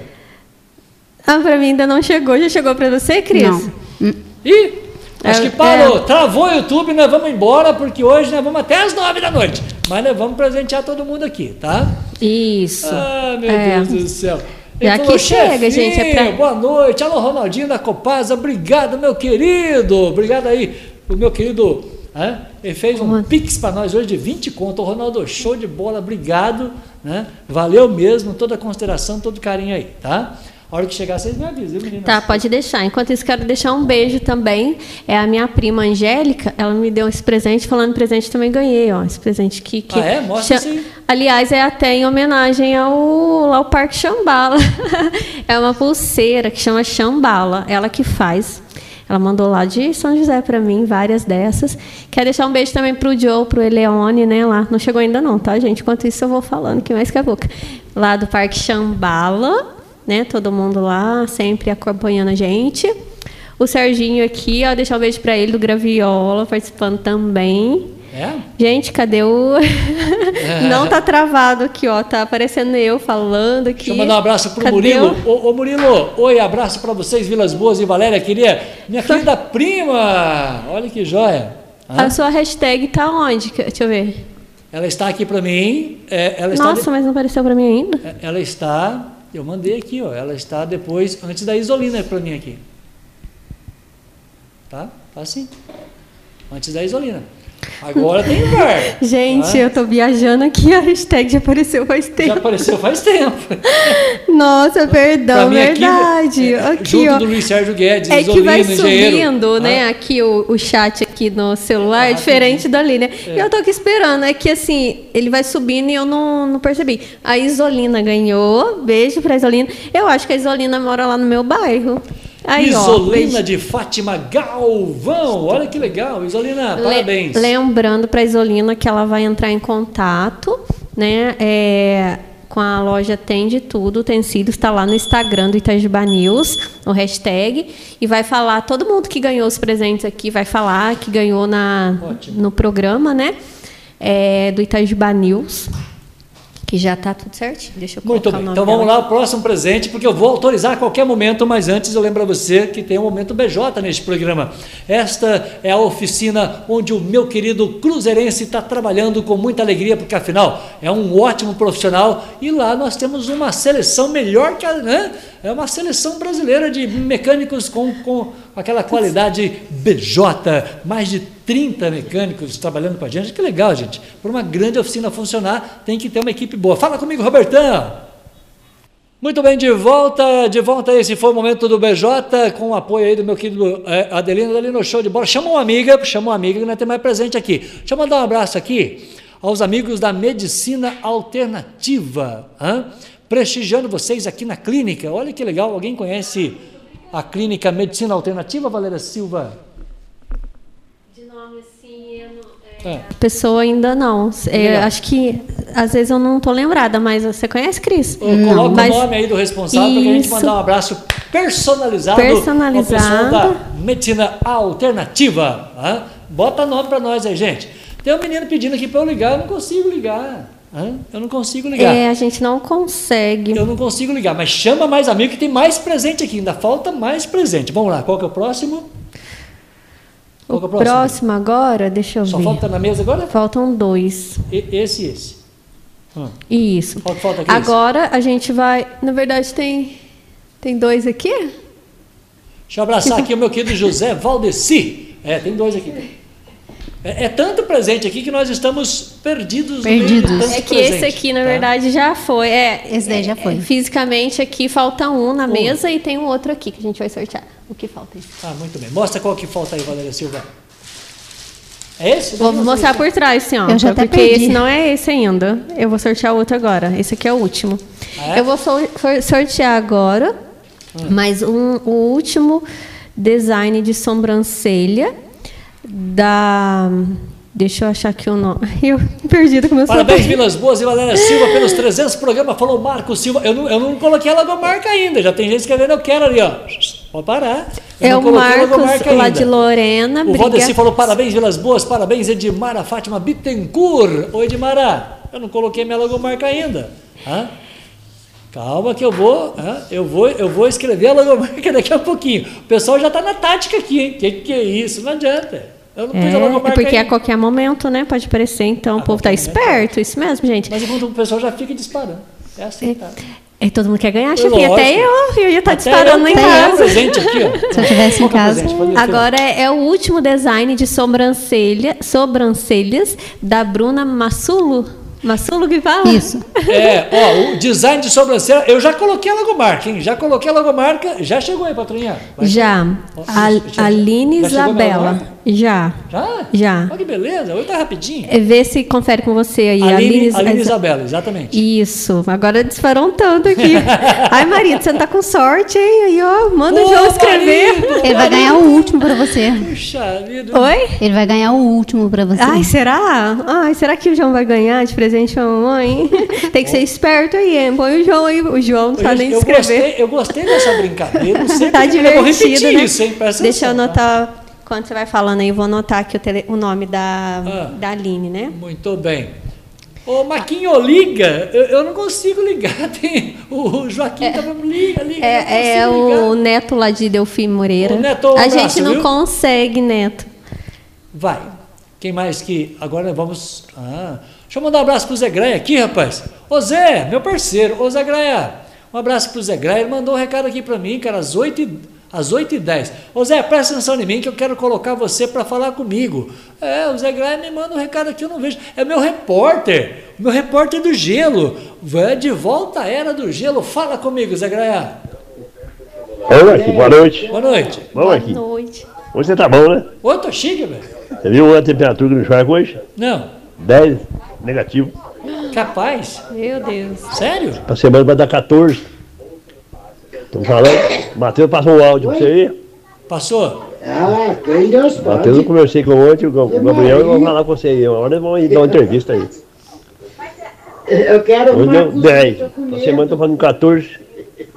Ah, pra mim ainda não chegou. Já chegou pra você, Cris? Não. Ih! Acho que parou. É. Travou o YouTube, nós vamos embora, porque hoje nós vamos até as nove da noite. Mas nós vamos presentear todo mundo aqui, tá? Isso. Ah, meu é. Deus do céu. Ele Já falou, chega, gente. É pra... Boa noite. Alô, Ronaldinho da Copasa. Obrigado, meu querido. Obrigado aí, o meu querido. Né? Ele fez um pix para nós hoje de 20 conto. O Ronaldo, show de bola. Obrigado. Né? Valeu mesmo. Toda a consideração, todo carinho aí, tá? A hora que chegar, vocês me avisam, meninas. Tá, pode deixar. Enquanto isso, quero deixar um beijo também. É a minha prima Angélica, ela me deu esse presente, falando presente também ganhei, ó. Esse presente que. que ah, é? Mostra sim. Aliás, é até em homenagem ao, ao Parque Chambala. é uma pulseira que chama Chambala. Ela que faz. Ela mandou lá de São José para mim, várias dessas. Quer deixar um beijo também pro Joe, pro Eleone, né? Lá. Não chegou ainda não, tá, gente? Enquanto isso, eu vou falando que mais que a boca. Lá do Parque Chambala né? Todo mundo lá, sempre acompanhando a gente. O Serginho aqui, ó, deixar um beijo para ele do Graviola, participando também. É? Gente, cadê o. Não tá travado aqui, ó. Tá aparecendo eu falando aqui. Deixa eu mandar um abraço pro cadê Murilo. Ô, ô, Murilo, oi, abraço para vocês, Vilas Boas e Valéria. Queria. Minha querida prima! Olha que joia. Hã? A sua hashtag tá onde? Deixa eu ver. Ela está aqui para mim. É, ela Nossa, de... mas não apareceu para mim ainda. É, ela está eu mandei aqui, ó. Ela está depois, antes da isolina para mim aqui. Tá? Tá assim. Antes da isolina. Agora tem VAR. Gente, tá? eu tô viajando aqui, a hashtag já apareceu faz tempo. Já apareceu faz tempo. Nossa, perdão, verdade. Aqui, é, aqui, junto ó. do Luiz Sérgio Guedes, é que vai subindo, né? Ah. Aqui o, o chat aqui no celular, é diferente dali, né? É. E eu tô aqui esperando. É que assim, ele vai subindo e eu não, não percebi. A Isolina ganhou. Beijo pra Isolina. Eu acho que a Isolina mora lá no meu bairro. Aí, Isolina ó, de Fátima Galvão. Olha que legal. Isolina, parabéns. Lembrando para Isolina que ela vai entrar em contato, né? É, com a loja Tem de Tudo, Tecidos, está lá no Instagram do Itajuba News, o hashtag, e vai falar, todo mundo que ganhou os presentes aqui vai falar que ganhou na, no programa, né? É, do Itajuba News. Que já está tudo certo. Deixa eu Muito bem. então vamos lá, o próximo presente, porque eu vou autorizar a qualquer momento, mas antes eu lembro a você que tem um momento BJ neste programa. Esta é a oficina onde o meu querido Cruzeirense está trabalhando com muita alegria, porque afinal é um ótimo profissional e lá nós temos uma seleção melhor que a. Né? É uma seleção brasileira de mecânicos com, com aquela qualidade BJ, mais de 30 mecânicos trabalhando com a gente. Que legal, gente. Para uma grande oficina funcionar, tem que ter uma equipe boa. Fala comigo, Robertão. Muito bem, de volta, de volta, esse foi o momento do BJ, com o apoio aí do meu querido é, Adelino, Adelino Show de Bola. Chama uma amiga, chama uma amiga que não tem mais presente aqui. Deixa eu mandar um abraço aqui aos amigos da Medicina Alternativa, hein? prestigiando vocês aqui na clínica. Olha que legal, alguém conhece a clínica Medicina Alternativa, Valéria Silva? É. Pessoa ainda não. É, acho que às vezes eu não estou lembrada, mas você conhece, Cris? Coloca mas... o nome aí do responsável para a gente mandar um abraço personalizado. Personalizado. da medicina alternativa. Hein? Bota nome para nós aí, gente. Tem um menino pedindo aqui para eu ligar, eu não consigo ligar. Eu não consigo ligar. É, a gente não consegue. Eu não consigo ligar, mas chama mais amigo que tem mais presente aqui. Ainda falta mais presente. Vamos lá, qual que é o próximo? O, é o próximo agora, deixa eu Só ver. Só falta na mesa agora? Faltam dois. E, esse e esse. Hum. Isso. Falta, falta aqui agora esse. a gente vai. Na verdade, tem, tem dois aqui? Deixa eu abraçar aqui o meu querido José Valdeci. É, tem dois aqui. É, é, tanto presente aqui que nós estamos perdidos. Perdidos. é que presente, esse aqui, na tá? verdade, já foi. É, esse daí já foi. É, fisicamente aqui falta um na um. mesa e tem um outro aqui que a gente vai sortear. O que falta? Ah, muito bem. Mostra qual que falta aí, Valéria Silva. É esse? Vou mostrar por trás, sim, ó. Eu já porque perdi. esse não é esse ainda. Eu vou sortear o outro agora. Esse aqui é o último. Ah, é? Eu vou sortear agora, hum. mas um, o último design de sobrancelha da. Deixa eu achar aqui o nome. Eu perdido com meu Parabéns, Vilas Boas e Valéria Silva, pelos 300 programas. Falou Marco Silva. Eu não, eu não coloquei a logomarca ainda. Já tem gente escrevendo, eu quero ali, ó. Pode parar. Eu é o Marcos lá de Lorena. O Valdeci falou parabéns, Vilas Boas. Parabéns, Edmara Fátima Bittencourt. Ô, Edmara, eu não coloquei minha logomarca ainda. Hã? Calma que eu vou, eu vou, eu vou escrever a logomarca daqui a pouquinho. O pessoal já está na tática aqui, hein? Que que é isso? Não adianta. Eu não pus é, a logomarca porque a qualquer momento, né? Pode aparecer, então a o povo está esperto, isso mesmo, gente. Mas enquanto o pessoal já fica disparando. É assim, tá? É, todo mundo quer ganhar, chefinha. Até eu, eu ia estar tá disparando em casa. Presente aqui, ó. Se eu estivesse em casa. Agora é, é, o último design de sobrancelha, sobrancelhas da Bruna Massulo. Massulo que fala? Isso. É, ó, o design de sobrancelha, eu já coloquei a logomarca, hein? Já coloquei a logomarca, já chegou aí, patroinha? já. A, Aline já Isabela. Já. Já? Já. Olha que beleza, hoje tá rapidinho. É, vê se confere com você aí. Aline, Aline, Aline Isabela, exatamente. Isso, agora disparou um tanto aqui. Ai, marido, você não tá com sorte, hein? Aí, ó, manda o João escrever. Marido, Ele vai ganhar o último pra você. Puxa vida. Oi? Ele vai ganhar o último pra você. Ai, será? Ai, será que o João vai ganhar de presente pra mamãe? Tem que ser esperto aí, hein? Põe o João aí. O João não sabe nem eu escrever. Gostei, eu gostei dessa brincadeira. Não sei tá divertido, eu vou repetir né? isso, hein? Presta Deixa atenção, eu anotar. Tá? Quando você vai falando aí, eu vou anotar aqui o, tele, o nome da, ah, da Aline, né? Muito bem. Ô, Maquinho, liga. Eu, eu não consigo ligar. Tem, o Joaquim é, tá falando, liga, liga. É, é o neto lá de Delfim Moreira. O neto, um A abraço, gente não viu? consegue, neto. Vai. Quem mais que. Agora vamos. Ah, deixa eu mandar um abraço pro Zé Greia aqui, rapaz. Ô Zé, meu parceiro. Ô Zé Greia. Um abraço pro Zé Greia. Ele mandou um recado aqui para mim, cara, às 8 e às 8h10. Ô Zé, presta atenção em mim que eu quero colocar você para falar comigo. É, o Zé Graia me manda um recado aqui, eu não vejo. É meu repórter, meu repórter do gelo. Vai de volta à era do gelo. Fala comigo, Zé Graia. Oi, boa noite. Boa noite. Boa noite. Hoje você tá bom, né? Oi, tô chique, velho. Você viu a temperatura no charco hoje? Não. 10, negativo. Capaz? Meu Deus. Sério? Pra semana vai dar 14. Estamos falando. Matheus passou um áudio pra você aí. Passou? Ah, quem Deus Matheus, eu conversei com ontem, com o Gabriel, e vou falar com você aí. Uma hora vão ir dar uma entrevista aí. Eu quero Hoje uma deu coisa 10. pra comer. Na semana tô falando 14.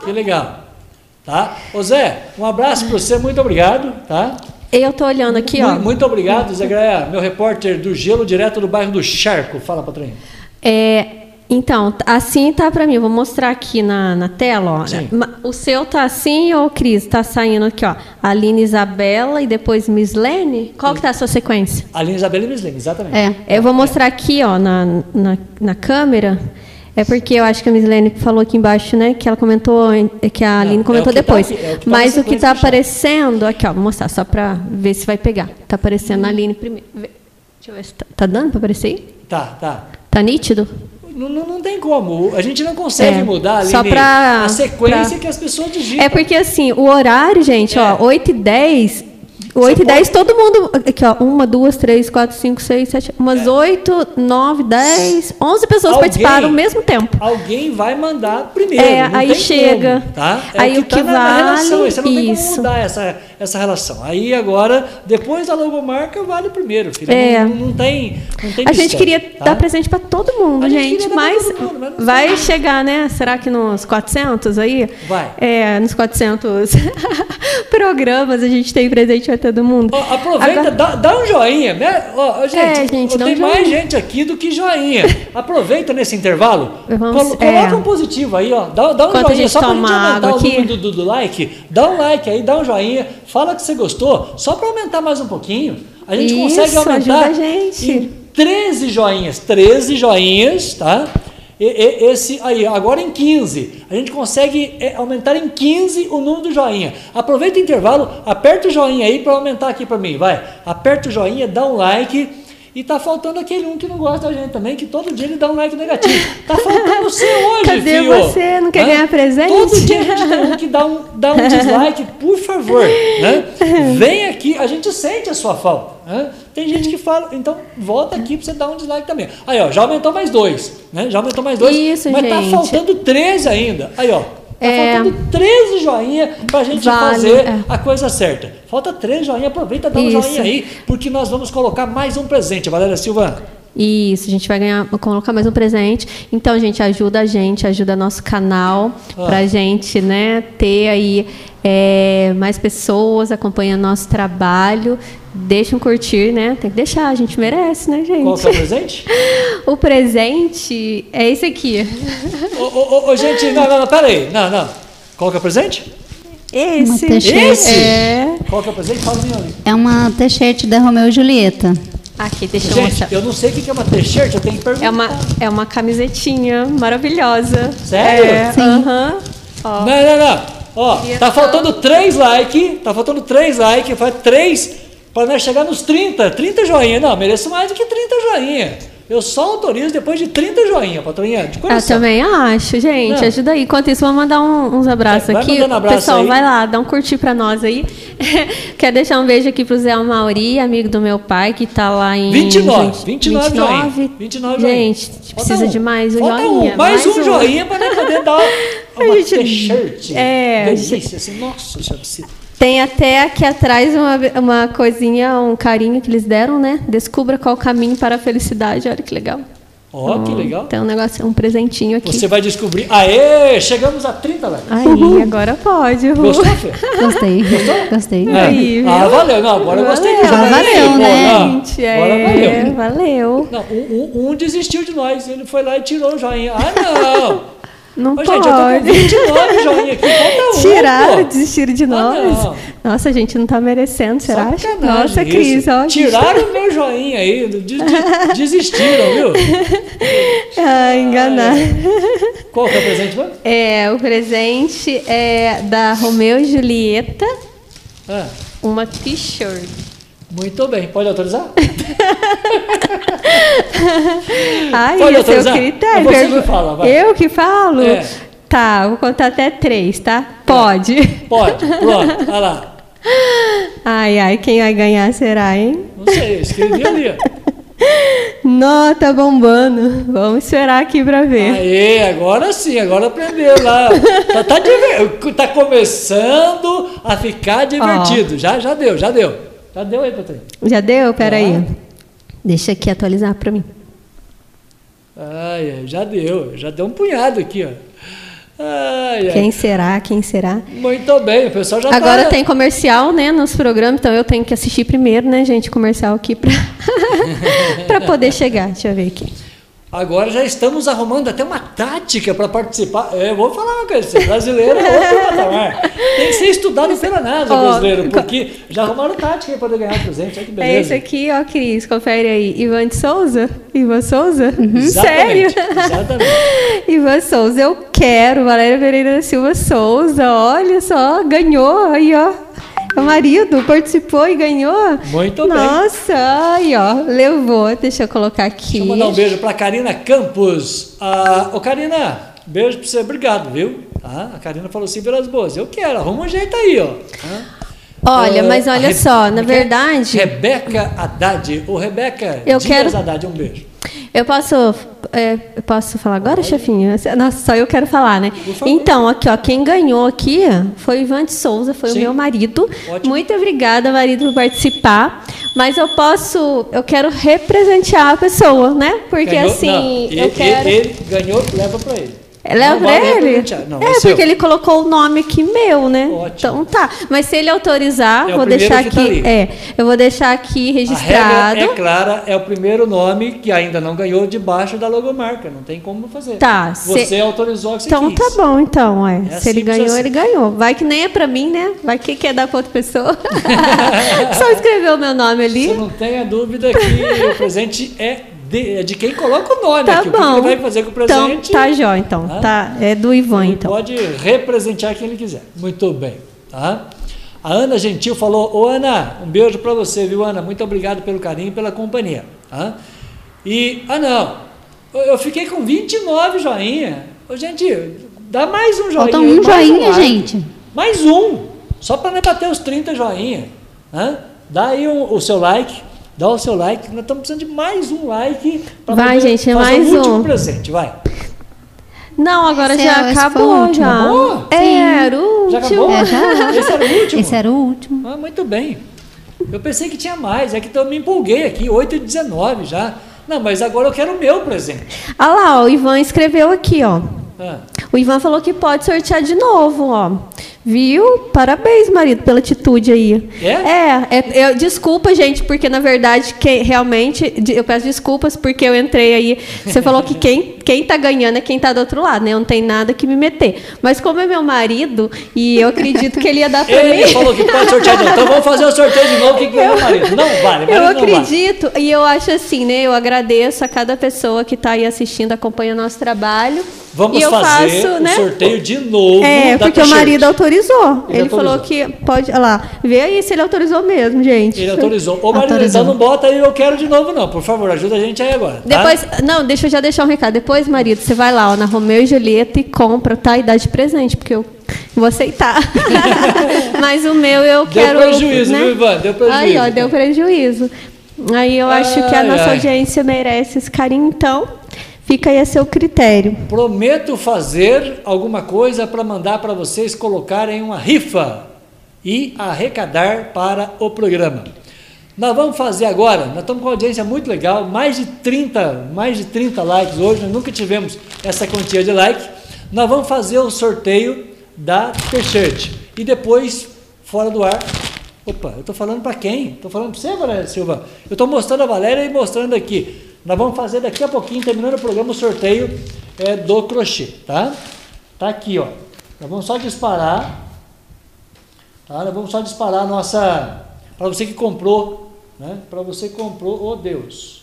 Que legal. Tá? Ô Zé, um abraço para você, muito obrigado, tá? Eu tô olhando aqui, ó. Muito, muito obrigado, Zé Graia, meu repórter do Gelo, direto do bairro do Charco. Fala, patrão. É, então, assim tá pra mim. Eu vou mostrar aqui na, na tela, ó. Sim. O seu tá assim, ô Cris? Tá saindo aqui, ó. Aline Isabela e depois Miss Lene? Qual que tá a sua sequência? Aline Isabela e Mislene, exatamente. É, eu vou mostrar aqui, ó, na, na, na câmera. É porque eu acho que a Miss Lene falou aqui embaixo, né? Que ela comentou, que a Aline é comentou tá depois. aqui, é o que tá Mas o que tá aparecendo, aqui, ó, vou mostrar só pra ver se vai pegar. Tá aparecendo a Aline primeiro. Deixa eu ver se tá, tá dando pra aparecer aí? Tá, tá. Tá nítido? Não, não, não tem como. A gente não consegue É, mudar ali só pra- a sequência pra- que as pessoas digitam. É porque assim, o horário, gente, É. ó, 8 e 10. 8 e 10, todo mundo. Aqui, ó. Uma, duas, três, quatro, cinco, seis, sete. Umas É. 8, 9, 10, 11 pessoas Alguém- participaram ao mesmo tempo. Alguém vai mandar primeiro. É, aí tem chega. como, tá? É Aí o o que, que tá na- vale, relação. Você não tem isso. como mudar essa, essa relação. Aí agora, depois da logomarca, vale primeiro, filho. É. Não, não tem, não tem A gente mistério, queria tá? dar presente para todo mundo, A gente gente, mas, mundo, mas vai chegar, né? Será que nos 400 aí? Vai. É, nos 400 programas a gente tem presente para todo mundo. Aproveita, Agora- dá, dá um joinha. Né? Ó, gente, É, gente, tem um mais gente aqui do que joinha. Aproveita nesse intervalo. Vamos- colo- é. coloca um positivo aí, ó. Dá, dá um Enquanto a joinha gente só pra gente aumentar água o aqui. número do, do- do like. Dá um like aí, dá um joinha. Fala que você gostou, só pra aumentar mais um pouquinho. A gente Isso, consegue aumentar ajuda a gente. em 13 joinhas. 13 joinhas, tá? E- e- esse aí, agora em 15. A gente consegue é, aumentar em 15 o número do joinha. Aproveita o intervalo, aperta o joinha aí para aumentar aqui para mim, vai. Aperta o joinha, dá um like. E tá faltando aquele um que não gosta da gente também, que todo dia ele dá um like negativo. Tá faltando você hoje, Cadê filho. você? Não quer ganhar presente? Todo dia a gente tem um que dá um, dá um dislike, por favor. Né? Vem aqui, a gente sente a sua falta. né? Tem gente que fala, então volta aqui para você dar um dislike também. Aí, ó, já aumentou mais dois. Né? Já aumentou mais dois. Isso, mas tá gente. faltando 13 ainda. Aí, ó. Tá É. faltando 13 joinha pra gente Vale, fazer é. a coisa certa. Falta 13 joinha, aproveita, dá um Isso. joinha aí, porque nós vamos colocar mais um presente, Valéria Silva. Isso, a gente vai ganhar, colocar mais um presente. Então, gente, ajuda a gente, ajuda nosso canal Ah. pra gente, né, ter aí é, mais pessoas acompanhando nosso trabalho. Deixa um curtir, né? Tem que deixar, a gente merece, né, gente? Qual que é o presente? O presente é esse aqui. ô, ô, ô, ô, gente, não, não, não, pera aí. Não, não. Qual que é o presente? Esse. Esse? É. Qual que é o presente? Fala ali. É uma t-shirt da Romeu e Julieta. Aqui, deixa eu Gente, mostrar. eu não sei o que é uma t-shirt, eu tenho que perguntar. É uma, é uma camisetinha maravilhosa. Sério? É, Sim. aham. Ó. Não, não, não. Ó, tá só- faltando três likes, tá faltando três likes, faz três para nós chegar nos 30, 30 joinha. Não, mereço mais do que 30 joinha. Eu só autorizo depois de 30 joinha, patroinha, de Eu coração. também acho, gente. Não. Ajuda aí. Enquanto isso, vou mandar um- uns abraços É, vai aqui. mandando abraço Pessoal, aí. vai lá, dá um curtir pra nós aí. Quero deixar um beijo aqui pro Zé Mauri, amigo do meu pai, que tá lá em. 29, gente, 29 joinha. 29 joinha. Gente, precisa um. de mais um Falta joinha. Um. Mais, um, joinha para poder dar uma t-shirt. é, Delícia, assim, nossa, se- Tem até aqui atrás uma, uma coisinha, um carinho que eles deram, né? Descubra qual o caminho para a felicidade. Olha que legal. Ó, que legal. Tem um negócio, um presentinho aqui. Você vai descobrir. Aê, chegamos a 30 likes. Aí, agora pode. Ru. Gostou, Fê? Gostei. Gostei. É. Aí, ah, valeu. Não, agora eu gostei jogar valeu, aí, né? pô. Gente, Agora é, valeu. valeu. Não, um, um- um desistiu de nós. Ele foi lá e tirou o joinha. Ah, não! Não Ô, pode. gente, eu tô com 29 joinha aqui. Falta Tiraram, pô. desistiram de nós. não. Nossa, a gente não tá merecendo, será? Sacanagem Nossa, isso. Cris, ó. Tiraram o meu joinha aí. des- des- Desistiram, viu? Ah, enganar. Qual que é o presente, mano? É, o presente é da Romeu e Julieta, Ah, uma t-shirt. Muito bem. Pode autorizar? Ai, Pode é autorizar? critério. É você que fala, vai. Eu que falo? É. Tá, vou contar até três, tá? Pode. Pode. Pronto. Olha lá. Ai, ai, quem vai ganhar será, hein? Não sei, escrevi ali, ó. Tá bombando. Vamos esperar aqui pra ver. Aê, agora sim, agora aprendeu lá. Tá, tá, tá começando a ficar divertido. Já, já deu, já deu. Já deu aí, Patrícia. Já deu? Pera aí. Já. Deixa aqui atualizar pra mim. Ai, já deu, já deu um punhado aqui, ó. Ai, ai. Quem será? Quem será? Muito bem, o pessoal já Agora tá... tem comercial, né, nos programas, então eu tenho que assistir primeiro, né, gente, comercial aqui pra, pra poder chegar. Deixa eu ver aqui. Agora já estamos arrumando até uma tática para participar. É, Eu vou falar uma coisa, brasileiro é outro patamar. Tem que ser estudado pela NASA, Ó, brasileiro, porque já arrumaram tática para poder ganhar presente. Olha que beleza. É esse aqui, ó, Cris, confere aí. Ivan de Souza? Ivan Souza? Sério? Exatamente, exatamente. Ivan Souza, eu quero. Valéria Pereira da Silva Souza, olha só, ganhou aí, ó. O marido participou e ganhou. Muito bem. Nossa, aí, ó, levou. Deixa eu colocar aqui. Deixa eu mandar um beijo para Karina Campos. Ah, ô, Karina, beijo para você, obrigado, viu? Tá? A Karina falou assim pelas boas. Eu quero, arruma um jeito aí, ó. Hã? Olha, Ah, mas a olha só, na é é? verdade, Rebeca Haddad. Ô, Rebeca Eu Dias quero- Haddad, um beijo. Eu posso, é, posso falar agora, chefinha? Nossa, só eu quero falar, né? Então, aqui, ó, quem ganhou aqui foi o Ivan de Souza, foi Sim. o meu marido. Ótimo. Muito obrigada, marido, por participar. Mas eu posso, eu quero representear a pessoa, né? Porque Ganhou- assim, não, eu ele, quero. ele ganhou, leva para ele. Ele? representear, Não, é, é porque ele colocou o nome aqui meu, né? Ótimo. Então tá. Mas se ele autorizar, É vou deixar tá aqui. ali. é, eu vou deixar aqui A registrado. regra é clara, é o primeiro nome que ainda não ganhou debaixo da logomarca. Não tem como fazer. Tá, se- Você autorizou que você Então quis. tá bom, então, é. É Se ele ganhou, assim. ele ganhou. Vai que nem é pra mim, né? Vai que quer dar pra outra pessoa. Só escrever o meu nome ali. Você não tenha dúvida que o presente é de, é de quem coloca o nome Tá aqui. O que bom. ele vai fazer com o Então, presente. tá jó, então. Tá? Tá, é do Ivan, ele então. pode representear quem ele quiser. Muito bem. Tá? A Ana Gentil falou: Ô Ana, um beijo para você, viu, Ana? Muito obrigado pelo carinho e pela companhia. Tá? E, ah, não, eu- fiquei com 29 joinha. Ô, gente, dá mais um joinha. Falta aí, um mais joinha, like. gente. Mais um, só para não bater os 30 joinha. Né? Dá aí o, o seu like, dá o seu like. Nós estamos precisando de mais um like para Vai, gente, é fazer mais o último um. presente. Vai. Não, agora Esse já é- esse foi o acabou, último. já. Acabou? É, era o Já último. acabou? É, já. Esse era o último? Esse era o último. Ah, muito bem. Eu pensei que tinha mais, é que eu me empolguei aqui, 8 e 19 já. Não, mas agora eu quero o meu presente. Olha lá, o Ivan escreveu aqui, ó. Ah, O Ivan falou que pode sortear de novo, ó. Viu? Parabéns, marido, pela atitude aí. É? É, é, eu- desculpa, gente, porque na verdade, quem, realmente, eu peço desculpas porque eu entrei aí. Você falou que quem, quem tá ganhando é quem tá do outro lado, né? Eu não tem nada que me meter. Mas como é meu marido, e eu acredito que ele ia dar pra ele mim. falou que pode sortear de novo. Então vamos fazer o sorteio de novo. Quem ganhou, marido? Não vale, marido Eu não vale. acredito, e eu acho assim, né? Eu agradeço a cada pessoa que está aí assistindo, acompanha o nosso trabalho. Vamos eu fazer faço, o né? sorteio de novo. É, da porque o marido autorizou. Ele Ele, falou autorizou. que pode. Olha lá, vê aí se ele autorizou mesmo, gente. Ele autorizou. Ô, marido, Autorizou. então não bota aí, eu quero de novo, não. Por favor, ajuda a gente aí agora. tá? Depois, não, deixa eu já deixar um recado. Depois, marido, você vai lá ó, na Romeu e Julieta e compra, tá? E dá de presente, porque eu vou aceitar. Mas o meu eu Deu quero. prejuízo, né? viu, Ivan? Deu prejuízo. Aí, ó, deu prejuízo. Aí eu acho que a Ai, nossa ai. audiência merece esse carinho, então fica aí a seu critério. Prometo fazer alguma coisa para mandar para vocês colocarem uma rifa e arrecadar para o programa. Nós vamos fazer agora, nós estamos com uma audiência muito legal, mais de 30, mais de 30 likes hoje, nós nunca tivemos essa quantia de like. Nós vamos fazer o sorteio da t-shirt e depois, fora do ar, opa, eu estou falando para quem? Estou falando para você, Valéria Silva. Eu estou mostrando a Valéria e mostrando aqui. Nós vamos fazer daqui a pouquinho, terminando o programa, o sorteio é, do crochê, tá? Tá aqui, ó. Nós vamos só disparar, tá? Nós vamos só disparar a nossa, para você que comprou, né? Para você que comprou, oh Deus.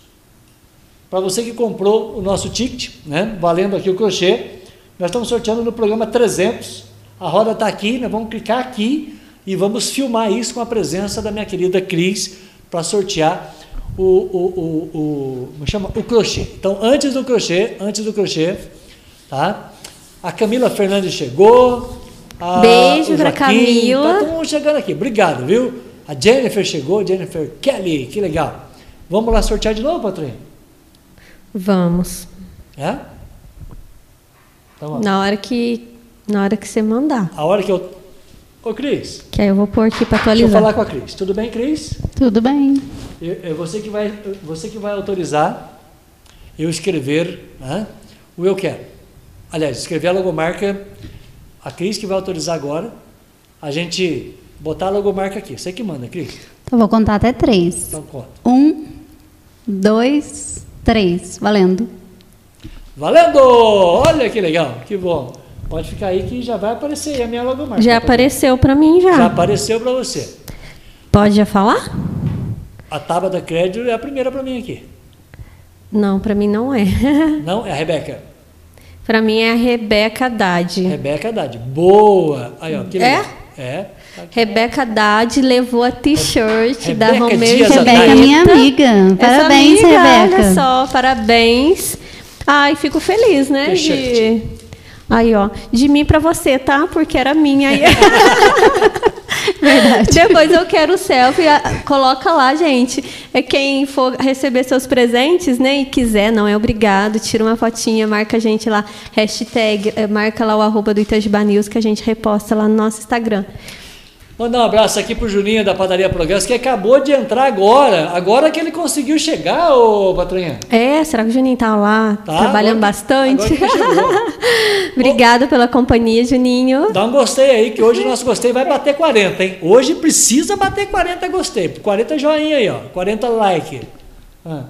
Para você que comprou o nosso ticket, né? Valendo aqui o crochê, nós estamos sorteando no programa 300. A roda está aqui, nós vamos clicar aqui e vamos filmar isso com a presença da minha querida Cris para sortear o, o, o, o, como chama? o crochê. Então, antes do crochê, antes do crochê, tá? A Camila Fernandes chegou. a- Beijo Joaquim, Camila. Tá todo mundo chegando aqui. Obrigado, viu? A Jennifer chegou, Jennifer Kelly, que legal. Vamos lá sortear de novo, patrulha? Vamos. É? Então, na hora que na hora que você mandar. A hora que eu Ô, Cris. Que aí eu vou pôr aqui para atualizar. Deixa eu falar com a Cris. Tudo bem, Cris? Tudo bem. É você que vai, você que vai autorizar eu escrever né, o eu quero. Aliás, escrever a logomarca. A Cris que vai autorizar agora. A gente botar a logomarca aqui. Você que manda, Cris. Então vou contar até três. Então conta. Um, dois, três. Valendo. Valendo! Olha que legal, que bom. Pode ficar aí que já vai aparecer a minha logomarca. Já apareceu para mim já. Já apareceu para você. Pode já falar? A tábua da crédito é a primeira para mim aqui. Não, para mim não é. não, é a Rebeca. Para mim é a Rebeca Haddad. Rebeca Haddad. Boa! Aí, ó, que é? legal. É? É. Rebeca Haddad levou a t-shirt da Romeu e Rebeca, minha amiga. Parabéns, amiga, Rebeca. Olha só, parabéns. Ai, fico feliz, né? De... Aí, ó, de mim para você, tá? Porque era minha. Aí... Verdade. Depois eu quero o selfie, coloca lá, gente. É quem for receber seus presentes, né, e quiser, não é obrigado, tira uma fotinha, marca a gente lá, hashtag, eh, marca lá o arroba do Itajiba News que a gente reposta lá no nosso Instagram. Mandar um abraço aqui pro Juninho da Padaria Progresso, que acabou de entrar agora. Agora que ele conseguiu chegar, ô Patrinha. É, será que o Juninho tá lá tá, trabalhando agora, bastante? Agora Obrigada pela companhia, Juninho. Dá um gostei aí, que hoje o nosso gostei vai bater 40, hein? Hoje precisa bater 40 gostei. 40 joinha aí, ó. 40 like. Ah.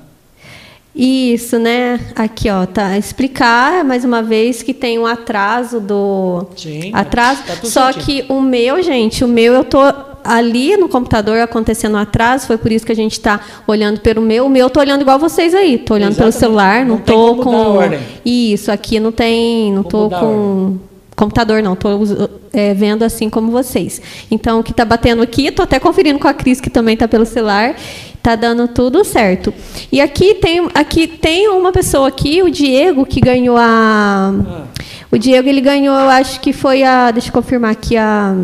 Isso, né? Aqui, ó, tá. Explicar mais uma vez que tem um atraso do. Sim. Atraso. Tá só que o meu, gente, o meu eu tô ali no computador acontecendo um atraso, foi por isso que a gente está olhando pelo meu. O meu eu tô olhando igual vocês aí, tô olhando Exatamente. pelo celular, não, não tô com. Isso, aqui não tem. Não tô com computador não, estou é, vendo assim como vocês. Então, o que está batendo aqui, estou até conferindo com a Cris, que também está pelo celular, está dando tudo certo. E aqui tem, aqui tem uma pessoa aqui, o Diego, que ganhou a... O Diego, ele ganhou, eu acho que foi a... Deixa eu confirmar aqui, a...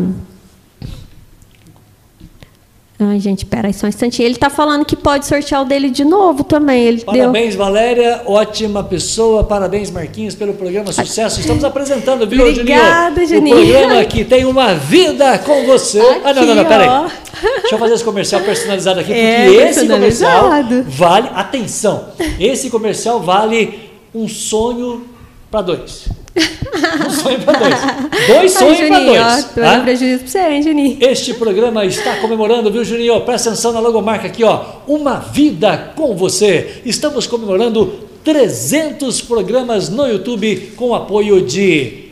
Ai, gente, peraí só um instantinho. Ele está falando que pode sortear o dele de novo também. Ele parabéns, deu... Valéria. Ótima pessoa. Parabéns, Marquinhos, pelo programa Sucesso. Estamos apresentando, viu, Obrigada, Juninho? O programa que tem uma vida com você. Aqui, ah, não, não, não, peraí. Ó. Deixa eu fazer esse comercial personalizado aqui, é, porque esse comercial vale. Atenção! Esse comercial vale um sonho para dois. Um sonho para dois. Dois sonhos para dois. Ó, tá? prejuízo para você, hein, Juninho? Este programa está comemorando, viu, Juninho? Presta atenção na logomarca aqui, ó. Uma vida com você. Estamos comemorando 300 programas no YouTube com apoio de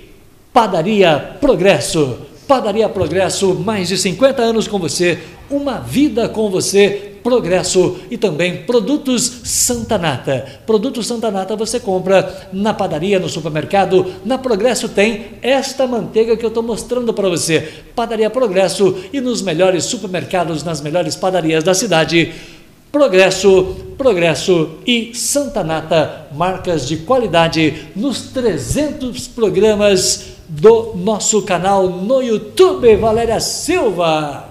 Padaria Progresso. Padaria Progresso, mais de 50 anos com você, uma vida com você, Progresso e também Produtos Santa Nata. Produtos Santa Nata você compra na padaria, no supermercado. Na Progresso tem esta manteiga que eu estou mostrando para você. Padaria Progresso e nos melhores supermercados, nas melhores padarias da cidade. Progresso, Progresso e Santa Nata, marcas de qualidade nos 300 programas do nosso canal no YouTube. Valéria Silva.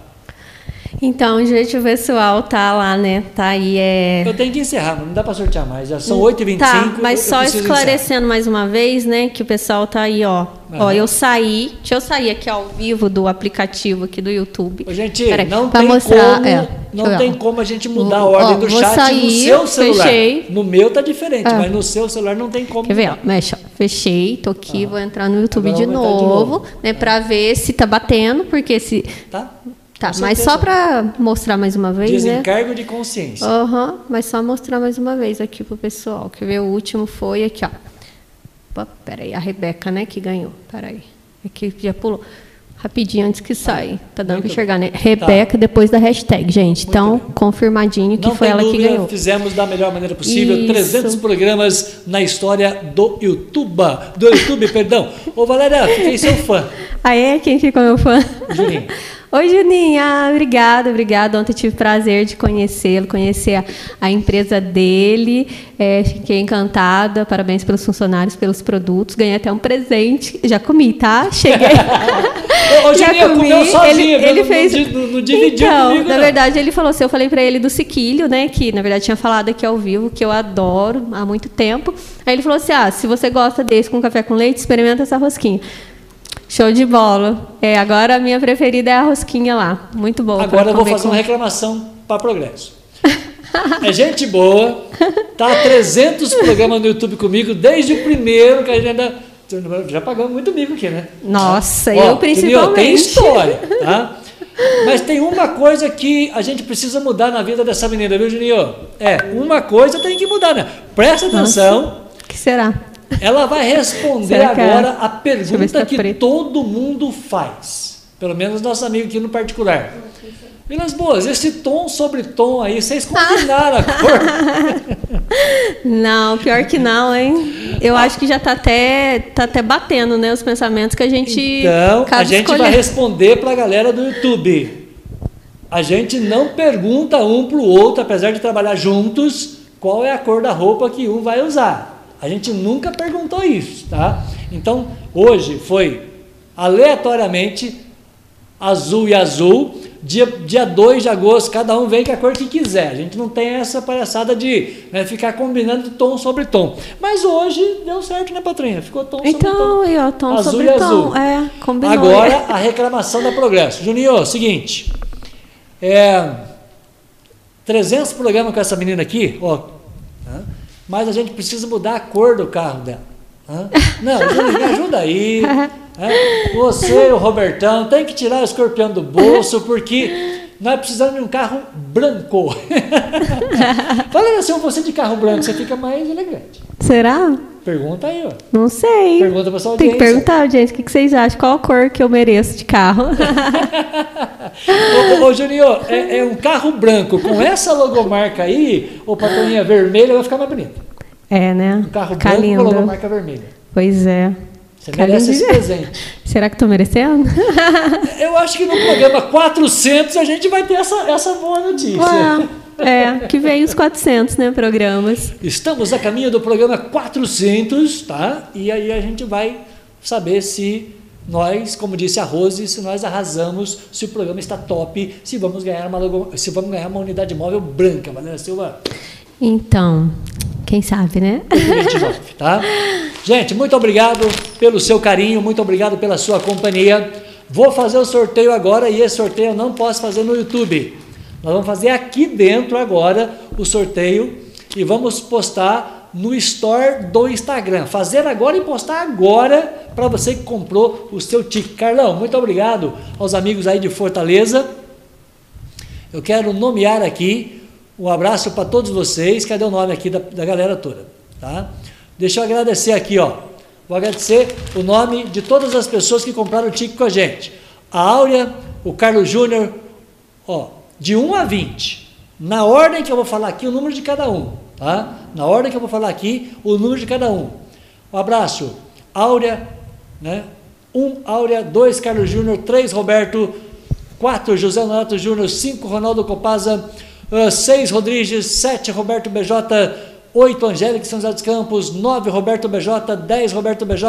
Então, gente, o pessoal tá lá, né? Tá aí. É... Eu tenho que encerrar, não dá para sortear mais. Já são 8h25. Tá, mas só esclarecendo encerrar. mais uma vez, né? Que o pessoal tá aí, ó. Ó, eu saí. Deixa eu sair aqui ao vivo do aplicativo aqui do YouTube. Ô, gente, Peraí, não tem mostrar, como. É, não tem como a gente mudar a ordem ó, do chat sair, no seu celular. Fechei. No meu tá diferente, é. mas no seu celular não tem como. Quer ver? Ó, mexe, ó. Fechei, tô aqui, vou entrar no YouTube de novo, de novo, né? Pra ver se tá batendo, porque se. Tá. Tá, mas só para mostrar mais uma vez, Desencargo né? de consciência. Aham, uhum, mas só mostrar mais uma vez aqui pro pessoal. Quer ver? O último foi aqui, ó. Opa, peraí, a Rebeca, né, que ganhou. Peraí. Aqui já pulou. Rapidinho antes que sai. Tá dando para enxergar, né? Rebeca, tá. depois da hashtag, gente. Muito então, bem. confirmadinho que Não foi ela dúvida, que ganhou. Fizemos da melhor maneira possível. Isso. 300 programas na história do YouTube. Do YouTube, perdão. Ô, Valéria, fiquei seu fã. Ah, é? Quem ficou meu fã? Juninho. Oi, Juninha, obrigada, obrigada. Ontem tive prazer de conhecê-lo, conhecer a, a, empresa dele. É, fiquei encantada. Parabéns pelos funcionários, pelos produtos. Ganhei até um presente. Já comi, tá? Cheguei. Ô, comi. Comeu sozinho, ele, ele fez. No, no, dividiu então, comigo, na não. verdade, ele falou assim. Eu falei para ele do Siquilho, né? Que na verdade tinha falado aqui ao vivo, que eu adoro há muito tempo. Aí ele falou assim: ah, se você gosta desse com café com leite, experimenta essa rosquinha. Show de bola. É, agora a minha preferida é a rosquinha lá. Muito boa. Agora eu vou fazer com... uma reclamação para progresso. É gente boa, tá 300 programas no YouTube comigo, desde o primeiro, que a gente ainda. Já pagamos muito mico aqui, né? Nossa, Ó, eu principalmente. Tem história, tá? Mas tem uma coisa que a gente precisa mudar na vida dessa menina, viu, Juninho? É, uma coisa tem que mudar, né? Presta atenção. O que será? Ela vai responder é? agora a pergunta tá que todo mundo faz. Pelo menos nosso amigo aqui no particular. Minas Boas, esse tom sobre tom aí, vocês combinaram a cor? Não, pior que não, hein? Eu ah. acho que já está até, tá até batendo, né? Os pensamentos que a gente. Então, a gente escolher. vai responder para a galera do YouTube. A gente não pergunta um para o outro, apesar de trabalhar juntos, qual é a cor da roupa que um vai usar. A gente nunca perguntou isso, tá? Então, hoje foi aleatoriamente azul e azul. Dia, dia 2 de agosto, cada um vem com a cor que quiser. A gente não tem essa palhaçada de né, ficar combinando tom sobre tom. Mas hoje deu certo, né, Patrinha? Ficou tom então, sobre tom. Então, tom azul sobre e tom. azul. É, combinou. Agora, a reclamação da Progresso. Juninho, seguinte. É, 300 programas com essa menina aqui, ó mas a gente precisa mudar a cor do carro dela. Hã? Não, me ajuda aí. Você e o Robertão tem que tirar o escorpião do bolso, porque nós precisamos de um carro branco. Fala assim, você de carro branco, você fica mais elegante. Será? Pergunta aí, ó. Não sei. Pergunta pra sua audiência. Tem que perguntar, audiência, o que vocês acham? Qual a cor que eu mereço de carro? ô, ô, Juninho, é, é, um carro branco com essa logomarca aí, ou patroninha vermelha, vai ficar mais bonito. É, né? Um carro Ficar branco lindo. com logomarca vermelha. Pois é. Você merece esse presente. Será que estou merecendo? Eu acho que no programa 400 a gente vai ter essa, essa boa notícia. Ué. É, que vem os 400, né, programas. Estamos a caminho do programa 400, tá? E aí a gente vai saber se nós, como disse a Rose, se nós arrasamos, se o programa está top, se vamos ganhar uma, se vamos ganhar uma unidade móvel branca, Valena Silva. Então, quem sabe, né? 29, tá? Gente, muito obrigado pelo seu carinho, muito obrigado pela sua companhia. Vou fazer o sorteio agora e esse sorteio eu não posso fazer no YouTube. Nós vamos fazer aqui dentro agora o sorteio e vamos postar no store do Instagram. Fazer agora e postar agora para você que comprou o seu ticket. Carlão, muito obrigado aos amigos aí de Fortaleza. Eu quero nomear aqui um abraço para todos vocês. Cadê o nome aqui da, da galera toda? Tá? Deixa eu agradecer aqui, ó. Vou agradecer o nome de todas as pessoas que compraram o ticket com a gente. A Áurea, o Carlos Júnior, ó, de 1 a 20. Na ordem que eu vou falar aqui, o número de cada um, tá? Na ordem que eu vou falar aqui, o número de cada um. Um abraço. Áurea, né? 1 Áurea, 2 Carlos Júnior, 3 Roberto, 4 José Nonato Júnior, 5 Ronaldo Copaza, 6 uh, Rodrigues, 7 Roberto BJ, 8 Angélica São José dos Campos, 9 Roberto BJ, 10 Roberto BJ,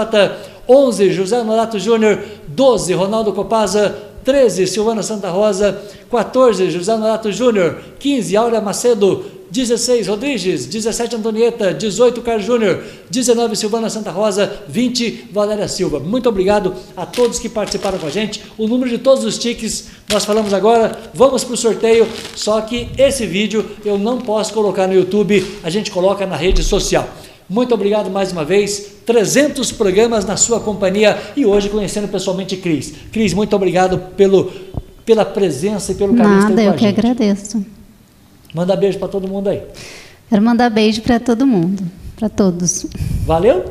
11 José Nonato Júnior, 12 Ronaldo Copaza, 13 Silvana Santa Rosa, 14, José Nonato Júnior, 15, Áurea Macedo, 16, Rodrigues, 17, Antonieta, 18, Carlos Júnior, 19, Silvana Santa Rosa, 20, Valéria Silva. Muito obrigado a todos que participaram com a gente. O número de todos os tickets nós falamos agora. Vamos para o sorteio, só que esse vídeo eu não posso colocar no YouTube, a gente coloca na rede social. Muito obrigado mais uma vez. 300 programas na sua companhia e hoje conhecendo pessoalmente Cris. Cris, muito obrigado pelo pela presença e pelo carinho Nada, eu que gente. agradeço. Manda beijo para todo mundo aí. Quero mandar beijo para todo mundo, para todos. Valeu?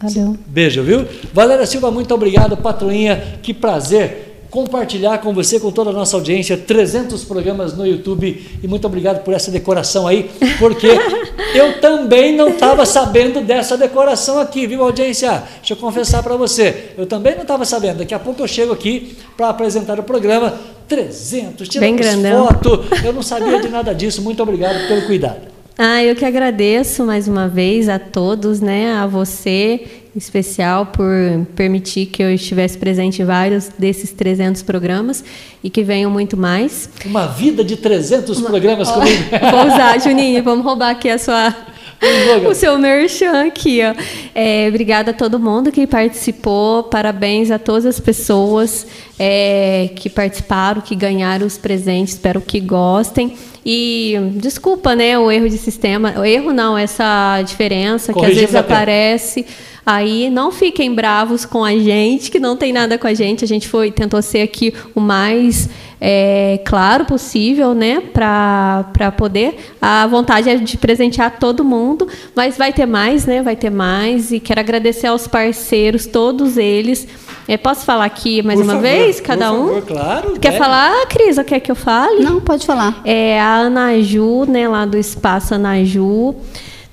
Valeu. Beijo, viu? Valéria Silva, muito obrigado, patroinha. Que prazer compartilhar com você, com toda a nossa audiência, 300 programas no YouTube e muito obrigado por essa decoração aí, porque eu também não estava sabendo dessa decoração aqui, viu audiência? Deixa eu confessar para você, eu também não estava sabendo. Daqui a pouco eu chego aqui para apresentar o programa. 300, tiramos foto, eu não sabia de nada disso. Muito obrigado pelo cuidado. Ah, eu que agradeço mais uma vez a todos, né, a você em especial por permitir que eu estivesse presente em vários desses 300 programas e que venham muito mais. Uma vida de 300 uma... programas comigo. Vou usar, Juninho, vamos roubar aqui a sua o seu merchan aqui, ó. É, obrigada a todo mundo que participou. Parabéns a todas as pessoas é, que participaram, que ganharam os presentes. Espero que gostem. E desculpa, né, o erro de sistema. O erro não, essa diferença que às vezes aparece. Aí não fiquem bravos com a gente, que não tem nada com a gente. A gente foi tentou ser aqui o mais é, claro possível, né, para poder. A vontade é de presentear todo mundo, mas vai ter mais, né? Vai ter mais. E quero agradecer aos parceiros, todos eles é, posso falar aqui mais por uma favor, vez, cada um? Favor, claro. Quer deve. falar, Cris? Ou quer que eu fale? Não, pode falar. É a Anaju, né, lá do Espaço Anaju.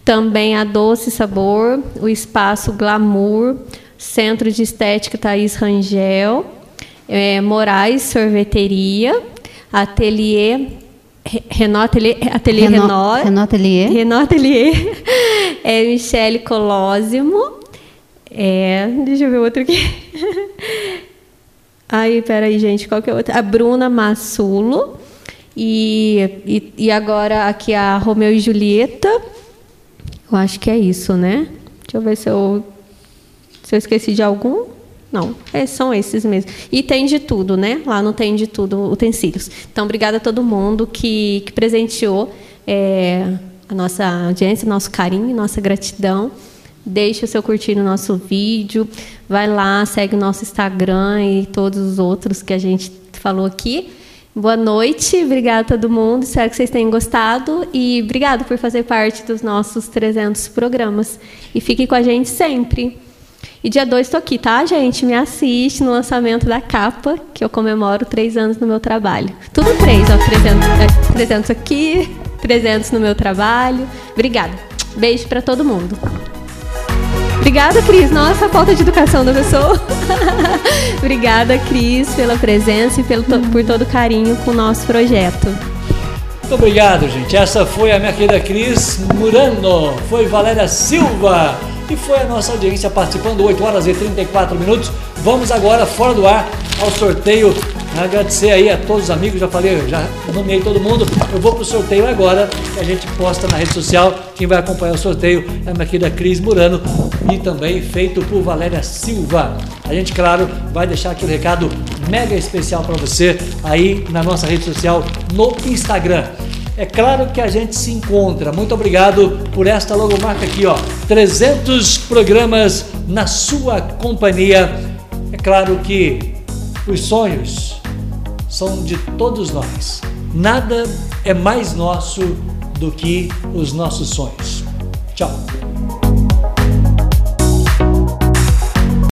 Também a Doce Sabor, o Espaço Glamour, Centro de Estética Thaís Rangel, é, Moraes Sorveteria, Ateliê Renato Atelier, Atelier Renault, Renault Atelier, Renault Atelier, é Michele Colosimo, é, deixa eu ver outro aqui. Aí, peraí, gente, qual que é outra? A Bruna Massulo. E, e, e, agora aqui a Romeu e Julieta. Eu acho que é isso, né? Deixa eu ver se eu, se eu esqueci de algum. Não, é, são esses mesmo. E tem de tudo, né? Lá não tem de tudo utensílios. Então, obrigada a todo mundo que, que presenteou é, a nossa audiência, nosso carinho, nossa gratidão. Deixe o seu curtir no nosso vídeo. Vai lá, segue o nosso Instagram e todos os outros que a gente falou aqui. Boa noite, obrigada a todo mundo. Espero que vocês tenham gostado e obrigado por fazer parte dos nossos 300 programas. E fique com a gente sempre. E dia 2 estou aqui, tá, gente? Me assiste no lançamento da capa, que eu comemoro três anos no meu trabalho. Tudo três, ó. 300, 300 é, aqui, 300 no meu trabalho. Obrigada. Beijo para todo mundo. Obrigada, Cris. Nossa, falta de educação da pessoa. Obrigada, Cris, pela presença e pelo, por todo o carinho com o nosso projeto. Muito obrigado, gente. Essa foi a minha querida Cris Murano, foi Valéria Silva e foi a nossa audiência participando, 8 horas e 34 minutos. Vamos agora, fora do ar, ao sorteio Agradecer aí a todos os amigos, já falei, já nomeei todo mundo. Eu vou para o sorteio agora, que a gente posta na rede social. Quem vai acompanhar o sorteio é minha querida Cris Murano e também feito por Valéria Silva. A gente, claro, vai deixar aqui o um recado mega especial para você aí na nossa rede social no Instagram. É claro que a gente se encontra. Muito obrigado por esta logomarca aqui, ó. 300 programas na sua companhia. É claro que os sonhos são de todos nós. Nada é mais nosso do que os nossos sonhos. Tchau.